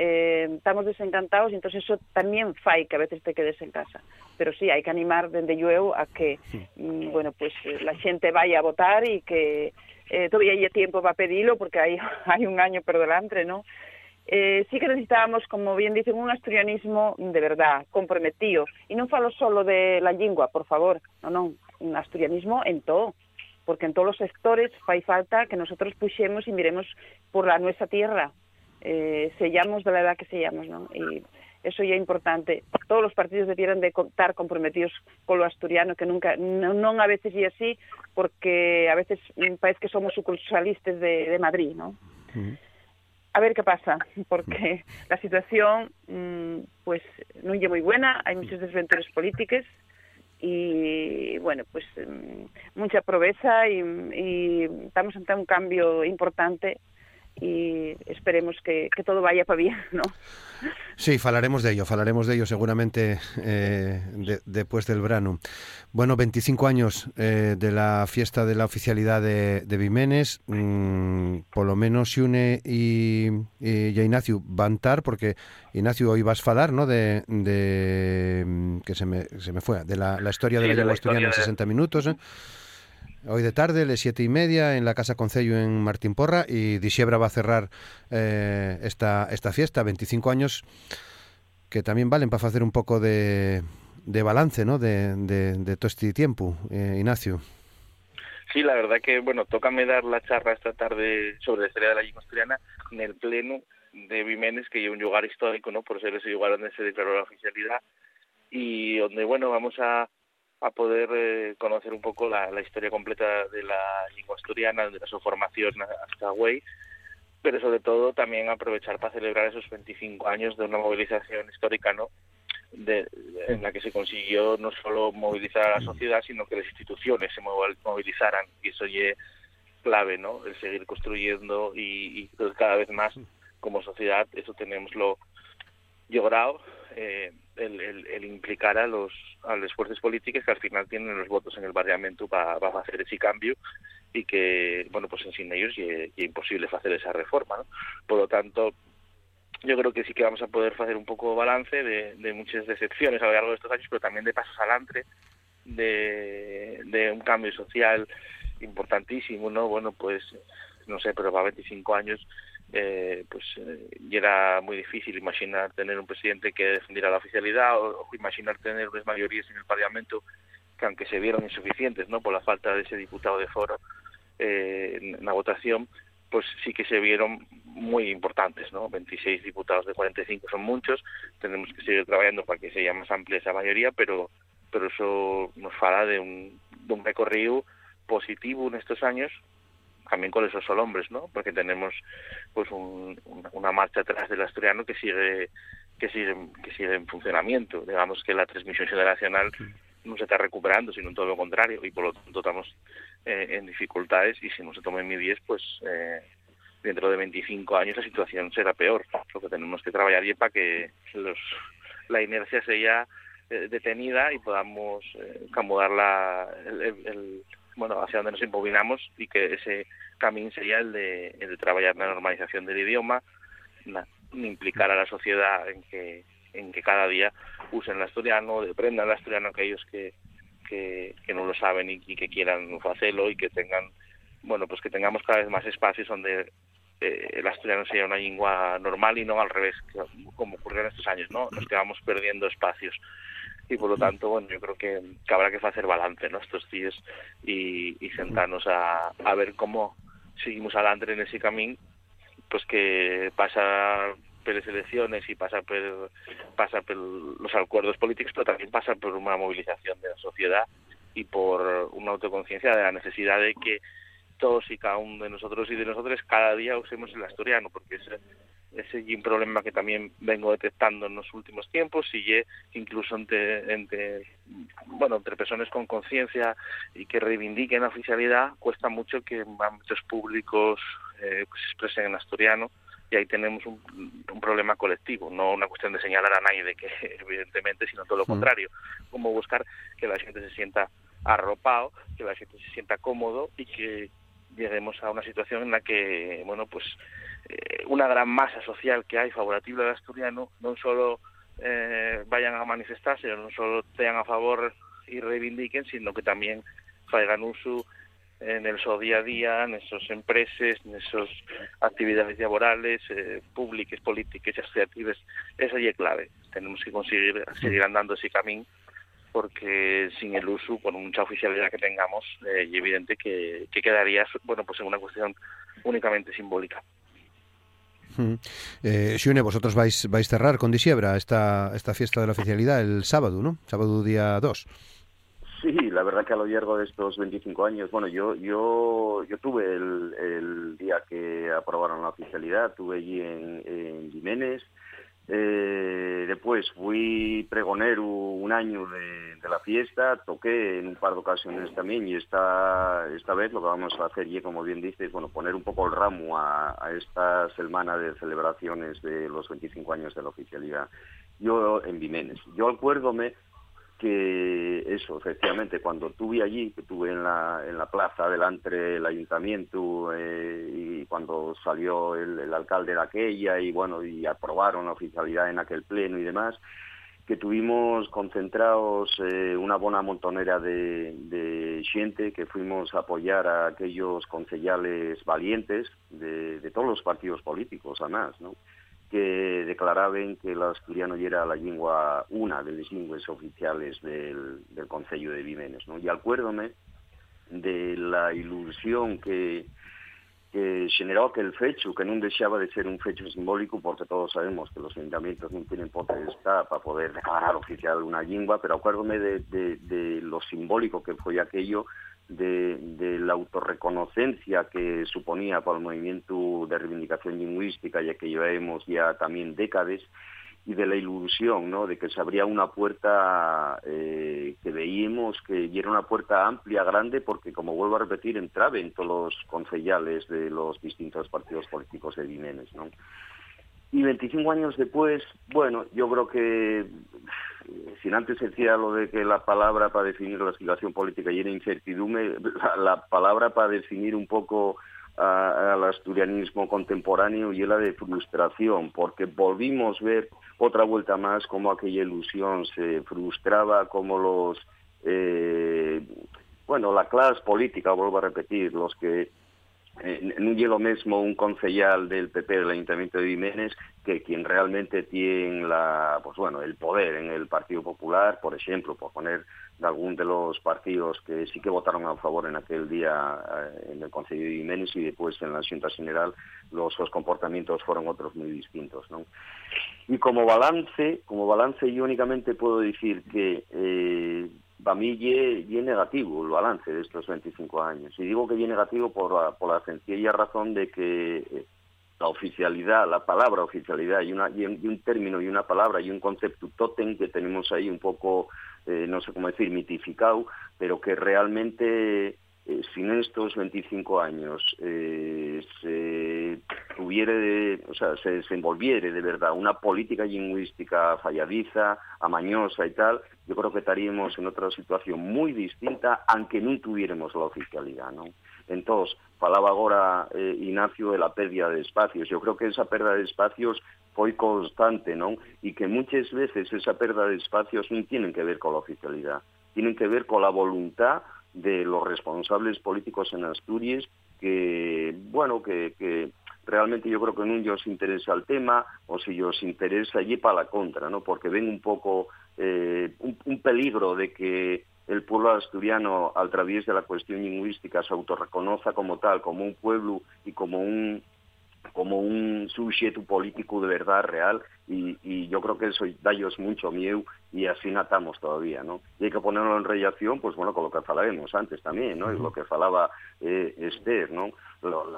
eh, estamos desencantados y entonces eso también fai que a veces te quedes en casa. Pero sí, hay que animar desde yo a que, mm, bueno, pues eh, la gente vaya a votar y que eh, todavía hay tiempo para pedirlo porque hay, (laughs) hay un año por delante, ¿no? Eh, sí que necesitábamos, como bien dicen, un asturianismo de verdad, comprometido. Y no falo solo de la lengua, por favor, no, no, un asturianismo en todo porque en todos los sectores fai falta que nosotros puxemos y miremos por la nuestra tierra, eh, sellamos de la edad que sellamos, ¿no? Y eso ya es importante. Todos los partidos debieran de estar comprometidos con lo asturiano, que nunca, no, a veces y así, porque a veces parece que somos sucursalistas de, de Madrid, ¿no? A ver qué pasa, porque la situación, mm, pues, no es muy buena, hay muchas desventuras políticas, y bueno, pues mm, mucha proveza y, y estamos ante un cambio importante y esperemos que, que todo vaya para bien, ¿no? Sí, falaremos de ello, falaremos de ello seguramente eh, de, después del verano. Bueno, 25 años eh, de la fiesta de la oficialidad de, de Vimenes, mm, por lo menos Xune y, y, y Ignacio van estar, porque Ignacio hoy vas a falar, ¿no?, de, de mm, que se me, se me fue, de la, la historia Sí, de la de la lengua asturiana en historia de- 60 minutos, ¿eh? Hoy de tarde, las siete y media, en la Casa Concello en Martín Porra, y Disiebra va a cerrar eh, esta, esta fiesta, 25 años, que también valen para hacer un poco de, de balance, ¿no?, de, todo este tiempo, eh, Ignacio. Sí, la verdad que, bueno, tócame dar la charla esta tarde sobre la historia de la asturiana en el pleno de Vimenes, que es un lugar histórico, ¿no?, por ser ese lugar donde se declaró la oficialidad y donde, bueno, vamos a, a poder eh, conocer un poco la, historia completa de la lengua asturiana, de su formación hasta hoy, pero sobre todo también aprovechar para celebrar esos 25 años de una movilización histórica, ¿no?, de, en la que se consiguió no solo movilizar a la sociedad, sino que las instituciones se movilizaran, y eso es clave, ¿no?, el seguir construyendo y, cada vez más como sociedad, eso tenemos lo logrado, eh, el, implicar a los a políticas que al final tienen los votos en el Parlamento para hacer ese cambio y que, bueno, pues sin ellos es imposible hacer esa reforma, ¿no? Por lo tanto, yo creo que sí que vamos a poder hacer un poco balance de, de muchas decepciones a lo largo de estos años, pero también de pasos adelante, de, de un cambio social importantísimo, ¿no? Bueno, pues, no sé, pero para 25 años eh, pues eh, y era muy difícil imaginar tener un presidente que defendiera la oficialidad o, imaginar tener unas mayorías en el Parlamento que aunque se vieron insuficientes no por la falta de ese diputado de foro eh, en la votación pues sí que se vieron muy importantes no 26 diputados de 45 son muchos tenemos que seguir trabajando para que sea más amplia esa mayoría pero pero eso nos fala de un, de un recorrido positivo en estos años también con esos hombres, ¿no? Porque tenemos pues un, una marcha atrás del asturiano que sigue que sigue que sigue en funcionamiento. Digamos que la transmisión generacional no se está recuperando, sino todo lo contrario, y por lo tanto estamos eh, en dificultades y si no se toman medidas, pues eh, dentro de 25 años la situación será peor. Lo que tenemos que trabajar y para que los, la inercia sea eh, detenida y podamos eh, acomodar la, el, el, bueno, hacia donde nos impovinamos y que ese camino sería el de, el de trabajar en la normalización del idioma, na, implicar a la sociedad en que en que cada día usen el asturiano, aprendan el asturiano aquellos que, que, que no lo saben y, y, que quieran hacerlo y que tengan, bueno, pues que tengamos cada vez más espacios donde eh, el asturiano sea una lengua normal y no al revés, como ocurrió en estos años, ¿no? Nos quedamos perdiendo espacios y por lo tanto bueno yo creo que, que habrá que hacer balance ¿no? estos días y, y sentarnos a, a ver cómo seguimos adelante en ese camino pues que pasa por las elecciones y pasa por, pasa por los acuerdos políticos pero también pasa por una movilización de la sociedad y por una autoconciencia de la necesidad de que todos y cada uno de nosotros y de nosotros cada día usemos el asturiano porque ese es un problema que también vengo detectando en los últimos tiempos y incluso entre, entre bueno entre personas con conciencia y que reivindiquen la oficialidad cuesta mucho que muchos públicos eh, se expresen en asturiano y ahí tenemos un, un, problema colectivo, no una cuestión de señalar a nadie de que (laughs) evidentemente, sino todo lo contrario, como buscar que la gente se sienta arropado, que la gente se sienta cómodo y que lleguemos a una situación en la que, bueno, pues eh, una gran masa social que hay favorable al asturiano, no solo eh, vayan a manifestarse, no solo tengan a favor y reivindiquen, sino que también hagan uso en el su día a día, en esas empresas, en esas actividades laborales, eh, públicas, políticas y asociativas. Eso ya es clave. Tenemos que conseguir seguir andando ese camino porque sin el uso, por mucha oficialidad que tengamos, eh, y evidente que, que, quedaría, bueno, pues en una cuestión únicamente simbólica. Mm. Eh, Xune, vosotros vais, vais cerrar con Disiebra esta, esta fiesta de la oficialidad el sábado, ¿no? Sábado día 2. Sí, la verdad que a lo largo de estos 25 años, bueno, yo yo yo tuve el, el día que aprobaron la oficialidad, tuve allí en, en Jiménez, Eh, después fui pregonero un año de, la fiesta, toqué en un par de ocasiones también y esta, esta vez lo que vamos a hacer, y como bien dices, bueno, poner un poco el ramo a, esta semana de celebraciones de los 25 años de la oficialidad. Yo en Vimenes. Yo acuérdome que eso, efectivamente, cuando estuve allí, que estuve en la, en la plaza delante del ayuntamiento eh, y cuando salió el, alcalde de aquella y bueno, y aprobaron la oficialidad en aquel pleno y demás, que tuvimos concentrados eh, una buena montonera de, gente que fuimos a apoyar a aquellos concejales valientes de, de todos los partidos políticos, además, ¿no? Que declaraban que l'asturiano era la lengua, una de las lenguas oficiales del, del de Vimenes. ¿no? Y acuérdome de la ilusión que, que generó aquel fecho, que no deseaba de ser un fecho simbólico, porque todos sabemos que los ayuntamientos no tienen potestad para poder declarar oficial una lengua, pero acuérdome de, de, de lo simbólico que fue aquello de, la autorreconocencia que suponía para el movimiento de reivindicación lingüística, ya que llevamos ya también décadas, y de la ilusión, ¿no? de que se abría una puerta eh, que veíamos que era una puerta amplia, grande, porque, como vuelvo a repetir, entraban todos los concejales de los distintos partidos políticos de Dimenes. ¿no? Y 25 años después, bueno, yo creo que sin antes decía lo de que la palabra para definir la situación política y era incertidumbre, la, palabra para definir un poco al asturianismo contemporáneo y la de frustración, porque volvimos a ver otra vuelta más como aquella ilusión se frustraba, como los, eh, bueno, la clase política, vuelvo a repetir, los que eh, no es lo mismo un concejal del PP del Ayuntamiento de Jiménez que quien realmente tiene la, pues bueno, el poder en el Partido Popular, por ejemplo, por poner de algún de los partidos que sí que votaron a favor en aquel día eh, en el Consejo de Jiménez y después en la Junta General los, comportamientos fueron otros muy distintos. ¿no? Y como balance, como balance yo únicamente puedo decir que eh, para mí es negativo el balance de estos 25 años. Y digo que es negativo por la, por la sencilla razón de que eh, la oficialidad, la palabra oficialidad, y, una, y, un, término y una palabra y un concepto totem que tenemos ahí un poco, eh, no sé cómo decir, mitificado, pero que realmente eh, si en estos 25 años eh, se tuviera, o sea, se desenvolviera de verdad una política lingüística falladiza, amañosa y tal, yo creo que estaríamos en otra situación muy distinta, aunque no tuviéramos la oficialidad. Entonces, falaba ahora eh, Ignacio de la pérdida de espacios. Yo creo que esa pérdida de espacios fue constante, ¿no? Y que muchas veces esa pérdida de espacios no tienen que ver con la oficialidad, tienen que ver con la voluntad de los responsables políticos en Asturias que, bueno, que, realmente yo creo que no os interesa el tema o si os interesa allí para la contra, ¿no? Porque ven un poco eh, un, peligro de que el pueblo asturiano, a través de la cuestión lingüística, se autorreconozca como tal, como un pueblo y como un como un sujeto político de verdad real y, yo creo que eso da ellos mucho miedo y así natamos todavía, ¿no? Y hay que ponerlo en relación, pues bueno, con lo que hablábamos antes también, ¿no? Y lo que falaba eh, Esther, ¿no?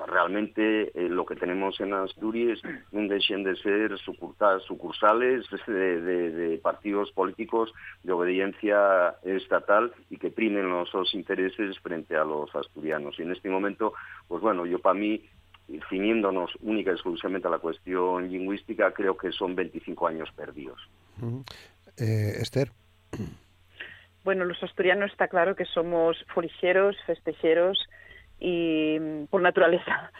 realmente eh, lo que tenemos en Asturias no dejen de ser sucursales de, partidos políticos de obediencia estatal y que primen los, los intereses frente a los asturianos. Y en este momento, pues bueno, yo para mí ciñéndonos única y exclusivamente a la cuestión lingüística, creo que son 25 años perdidos. Eh, Esther. Bueno, los asturianos está claro que somos folicheros, festecheros y por naturaleza.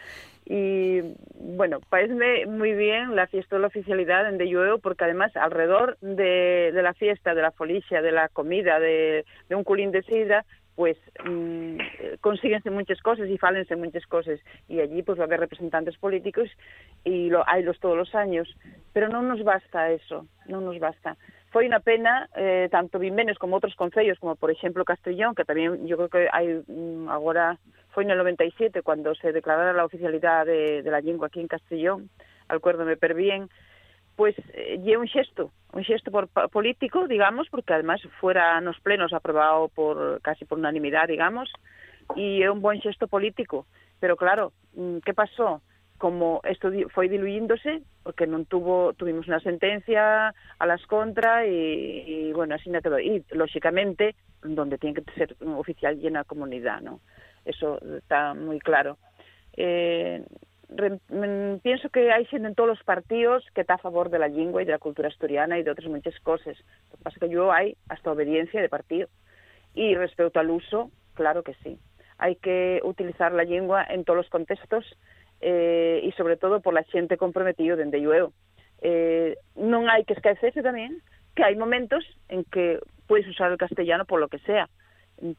Y bueno, parece muy bien la fiesta de la oficialidad en De porque además alrededor de, la fiesta, de la folicia, de la comida, de, de un culín de sidra, pues mmm, consíguense muchas cosas y fálense muchas cosas. Y allí pues va a haber representantes políticos y lo, hay los todos los años. Pero no nos basta eso no nos basta. Fue una pena eh, tanto Vimenes como otros concellos como por ejemplo Castellón que también yo creo que hay mm, ahora fue en el 97 cuando se declarara la oficialidad de, la lengua aquí en Castellón acuérdome per bien pues eh, un gesto, un gesto por, político, digamos, porque además fuera los plenos aprobado por casi por unanimidad, digamos, y es un buen gesto político. Pero claro, mm, ¿qué pasó? como esto foi diluíndose, porque non tuvo, tuvimos unha sentencia a las contra e, e bueno, así na quedou. E, lóxicamente, donde tiene que ser oficial y en la comunidad, ¿no? Eso está moi claro. Eh, pienso que hai xente en todos os partidos que está a favor de la lingua e de la cultura asturiana de outras muchas cosas. Lo que pasa que yo hai hasta obediencia de partido. Y respecto al uso, claro que sí. Hai que utilizar la lingua en todos os contextos eh, e sobre todo por la xente comprometido dende eu. Eh, non hai que esquecerse tamén que hai momentos en que podes usar el castellano por lo que sea,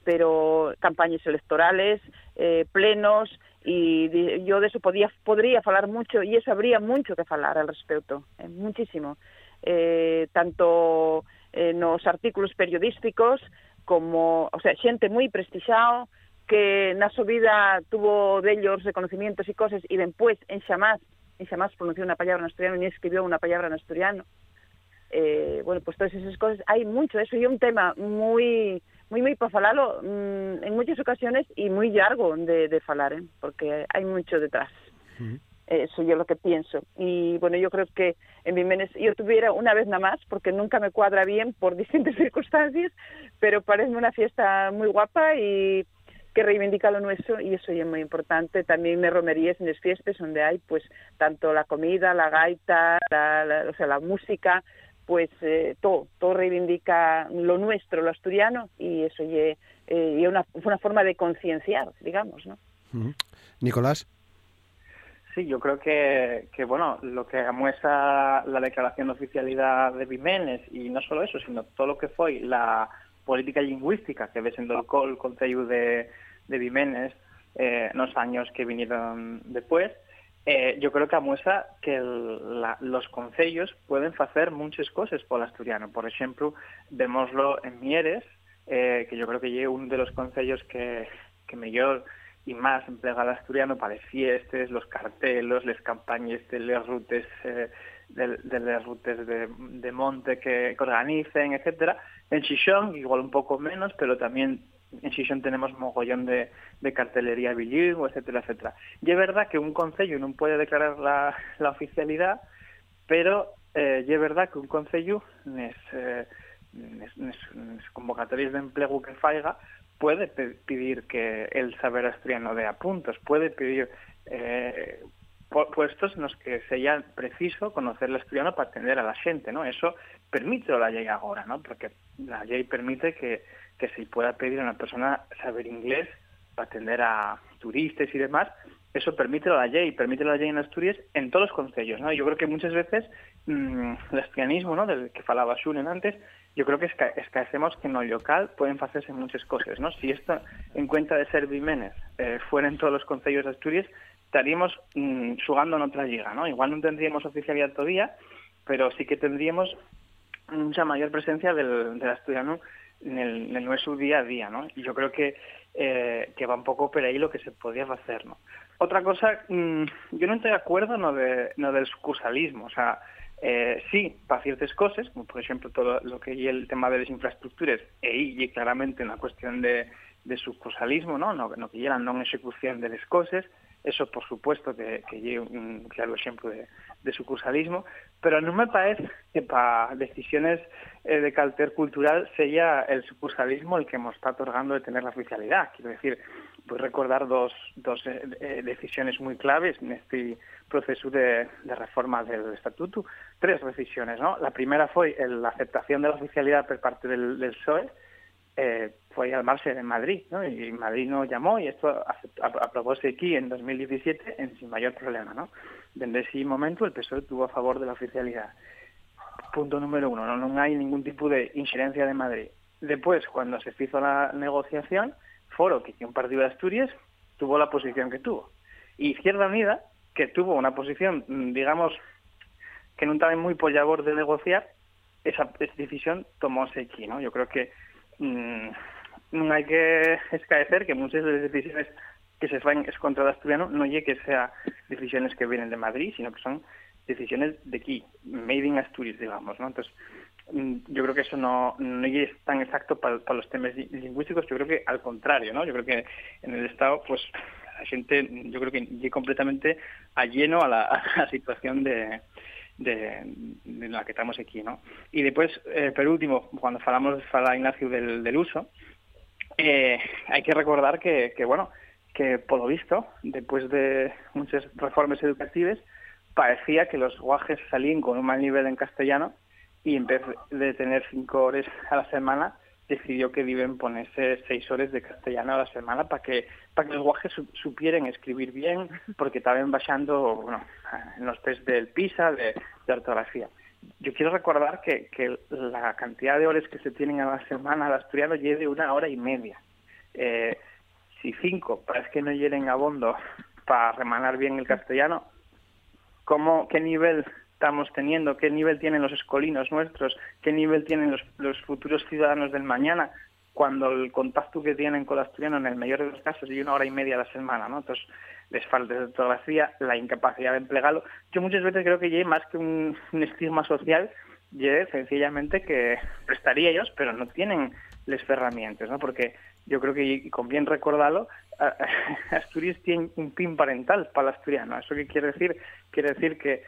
pero campañas electorales, eh, plenos, y yo de eso podía, podría falar mucho, y eso habría mucho que falar al respecto, eh, muchísimo. Eh, tanto eh, nos artículos periodísticos como, o sea, xente moi prestigiado, que na súa vida tuvo dellos reconocimientos e cosas e despois en xamás, en xamás pronunciou unha palabra en asturiano ni escribiu unha palabra en asturiano. Eh, bueno, pues todas esas cosas, hai mucho, eso é un tema moi moi moi para falalo mmm, en muchas ocasiones e moi largo de, de falar, ¿eh? porque hai mucho detrás. Uh -huh. Eso yo lo que pienso. Y bueno, yo creo que en Vimenes yo tuviera una vez nada más, porque nunca me cuadra bien por (laughs) distintas circunstancias, pero parece una fiesta muy guapa y que reivindica lo nuestro y eso ya es muy importante. También me romerías en las fiestas donde hay pues tanto la comida, la gaita, la, la, o sea, la música, pues eh, todo, todo reivindica lo nuestro, lo asturiano y eso ya eh, una, una forma de concienciar, digamos, ¿no? Uh -huh. Nicolás. Sí, yo creo que, que, bueno, lo que muestra la declaración de oficialidad de Vimenes y no solo eso, sino todo lo que fue la política lingüística que desendolcó el Consejo de, de Vimenes eh, los años que vinieron después, eh, yo creo que muestra que la, los concellos pueden hacer muchas cosas por el asturiano. Por ejemplo, vemoslo en Mieres, eh, que yo creo que es uno de los concellos que, que mejor y más emplea el asturiano para las fiestas, los cartelos, las campañas de las rutas eh, de, de, las rutas de, monte que, que, organicen, etcétera. En Xixón, igual un poco menos, pero también en Xixón tenemos mogollón de, de cartelería bilingüe, etcétera, etcétera. Y es verdad que un concello no puede declarar la, la oficialidad, pero eh, y es verdad que un concello, nes, eh, convocatorias de empleo que faiga, puede pedir que el saber asturiano dé puntos, puede pedir eh, puestos en los que sea preciso conocer el asturiano para atender a la gente, ¿no? Eso permite la ley ahora, ¿no? Porque la ley permite que, que se pueda pedir a una persona saber inglés para atender a turistas y demás, eso permite la ley, permite la ley en Asturias en todos los concellos, ¿no? Yo creo que muchas veces mmm, el asturianismo, ¿no? Del que falaba Xunen antes, yo creo que escaecemos que en lo local pueden hacerse muchas cosas, ¿no? Si esto en cuenta de ser Vimenes eh, fuera en todos los concellos de Asturias, estaríamos mmm, jugando en otra liga, ¿no? Igual no tendríamos oficialidad todavía, pero sí que tendríamos mucha mayor presencia del asturiano en, el, en nuestro día a día, ¿no? Y yo creo que, eh, que va un poco por ahí lo que se podía hacer, ¿no? Otra cosa, mmm, yo no estoy de acuerdo no, de, no del sucursalismo, o sea, eh, sí, para ciertas cosas, como por ejemplo todo lo que es el tema de las infraestructuras, e y claramente una cuestión de, de sucursalismo, ¿no? No, no que la non ejecución de las cosas, eso por supuesto que, que lle un claro ejemplo de, de sucursalismo, pero non me parece que para decisiones eh, de carácter cultural sea el sucursalismo el que nos está otorgando de tener la oficialidad. Quiero decir, a recordar dos, dos eh, eh, decisiones muy claves en este proceso de, de, reforma del estatuto. Tres decisiones, ¿no? La primera fue la aceptación de la oficialidad por parte del, del PSOE, eh, fue al margen en Madrid, ¿no? Y Madrid nos llamó y esto aprobóse aquí en 2017 en sin mayor problema, ¿no? Desde ese momento el PSOE tuvo a favor de la oficialidad. Punto número uno, no, no hay ningún tipo de injerencia de Madrid. Después, cuando se hizo la negociación, Foro, que un partido de Asturias, tuvo la posición que tuvo. Y Izquierda Unida, que tuvo una posición, digamos, que no estaba muy por de negociar, esa, esa decisión tomóse aquí, ¿no? Yo creo que non hai que escaecer que muchas de las decisiones que se fan es contra el asturiano no lle que sea decisiones que vienen de Madrid, sino que son decisiones de aquí, made in Asturias, digamos, ¿no? Entonces, yo creo que eso no, no es tan exacto para, los temas lingüísticos, yo creo que al contrario, ¿no? Yo creo que en el Estado, pues, a xente, yo creo que lle completamente a lleno la, (laughs) a la situación de, de, la que estamos aquí, ¿no? Y después, eh, último, cuando falamos, fala Ignacio del, del uso, eh, hay que recordar que, que, bueno, que por lo visto, después de muchas reformas educativas, parecía que los guajes salían con un mal nivel en castellano y en vez de tener cinco horas a la semana, decidió que deben ponerse seis horas de castellano a la semana para que para que los guajes su, supieran escribir bien, porque estaban bajando bueno, en los test del PISA, de, de ortografía. Yo quiero recordar que, que, la cantidad de horas que se tienen a la semana al asturiano lleve una hora y media. Eh, si cinco parece que no lleguen a bondo para remanar bien el castellano, ¿cómo, ¿qué nivel estamos teniendo, qué nivel tienen los escolinos nuestros, qué nivel tienen los, los futuros ciudadanos del mañana, cuando el contacto que tienen con el asturiano en el mayor de los casos y una hora y media la semana, ¿no? Entonces, les falta de ortografía, la incapacidad de emplearlo. Yo muchas veces creo que lleve más que un, estigma social, lleve sencillamente que prestaría ellos, pero no tienen las herramientas, ¿no? Porque yo creo que, y conviene recordarlo, (laughs) Asturias tiene un PIN parental para el asturiano. ¿Eso qué quiere decir? Quiere decir que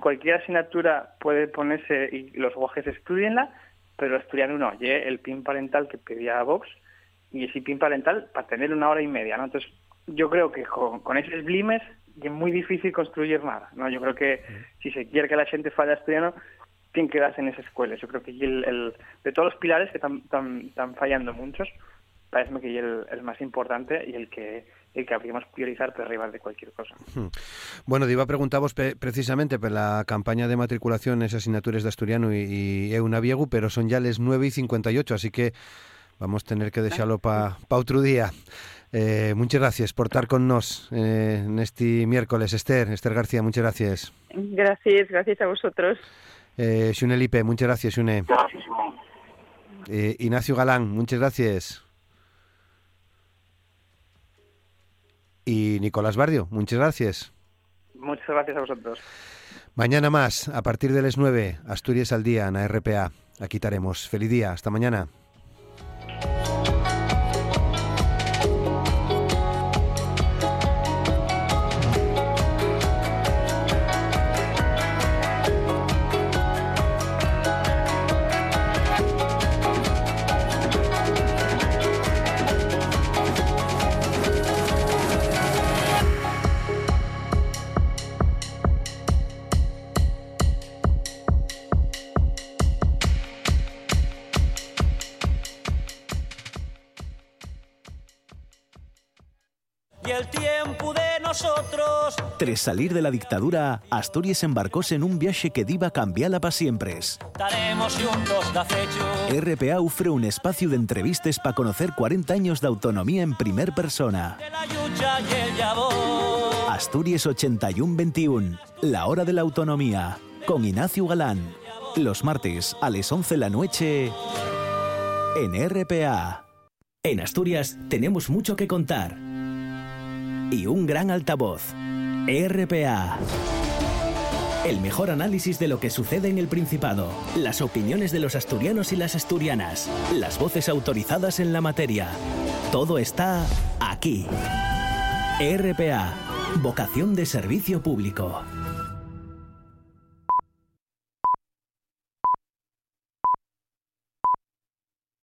cualquier asignatura puede ponerse y los guajes estudienla, pero asturiano no. Oye, el PIN parental que pedía Vox y ese PIN parental para tener una hora y media, ¿no? Entonces, yo creo que con, con esos blimes es muy difícil construir nada, ¿no? Yo creo que si se quiere que la gente falle asturiano, tiene que darse en esas escuelas. Yo creo que el, el, de todos los pilares que están fallando muchos, parece que es el, el más importante y el que el que habríamos priorizar por arriba de cualquier cosa. Hmm. Bueno, iba a preguntaros precisamente por la campaña de matriculación en asignaturas de asturiano y, y Eunaviegu, pero son ya las 9 y 58, así que vamos a tener que dejarlo para pa otro día. Eh, muchas gracias por estar con nos eh, en este miércoles, Esther. Esther García, muchas gracias. Gracias, gracias a vosotros. Eh, Xune Lipe, muchas gracias, Xune. Gracias, eh, Ignacio Galán, muchas gracias. Y Nicolás Bardio, muchas gracias. Muchas gracias a vosotros. Mañana más, a partir de las 9, Asturias al día en la RPA. Aquí estaremos. Feliz día, hasta mañana. Tras salir de la dictadura, Asturias embarcóse en un viaje que diva cambiarla para siempre. RPA ofre un espacio de entrevistas para conocer 40 años de autonomía en primer persona. Asturias 81-21, la hora de la autonomía, con Ignacio Galán. Los martes a las 11 de la noche en RPA. En Asturias tenemos mucho que contar y un gran altavoz. RPA. El mejor análisis de lo que sucede en el Principado, las opiniones de los asturianos y las asturianas, las voces autorizadas en la materia. Todo está aquí. RPA. Vocación de servicio público.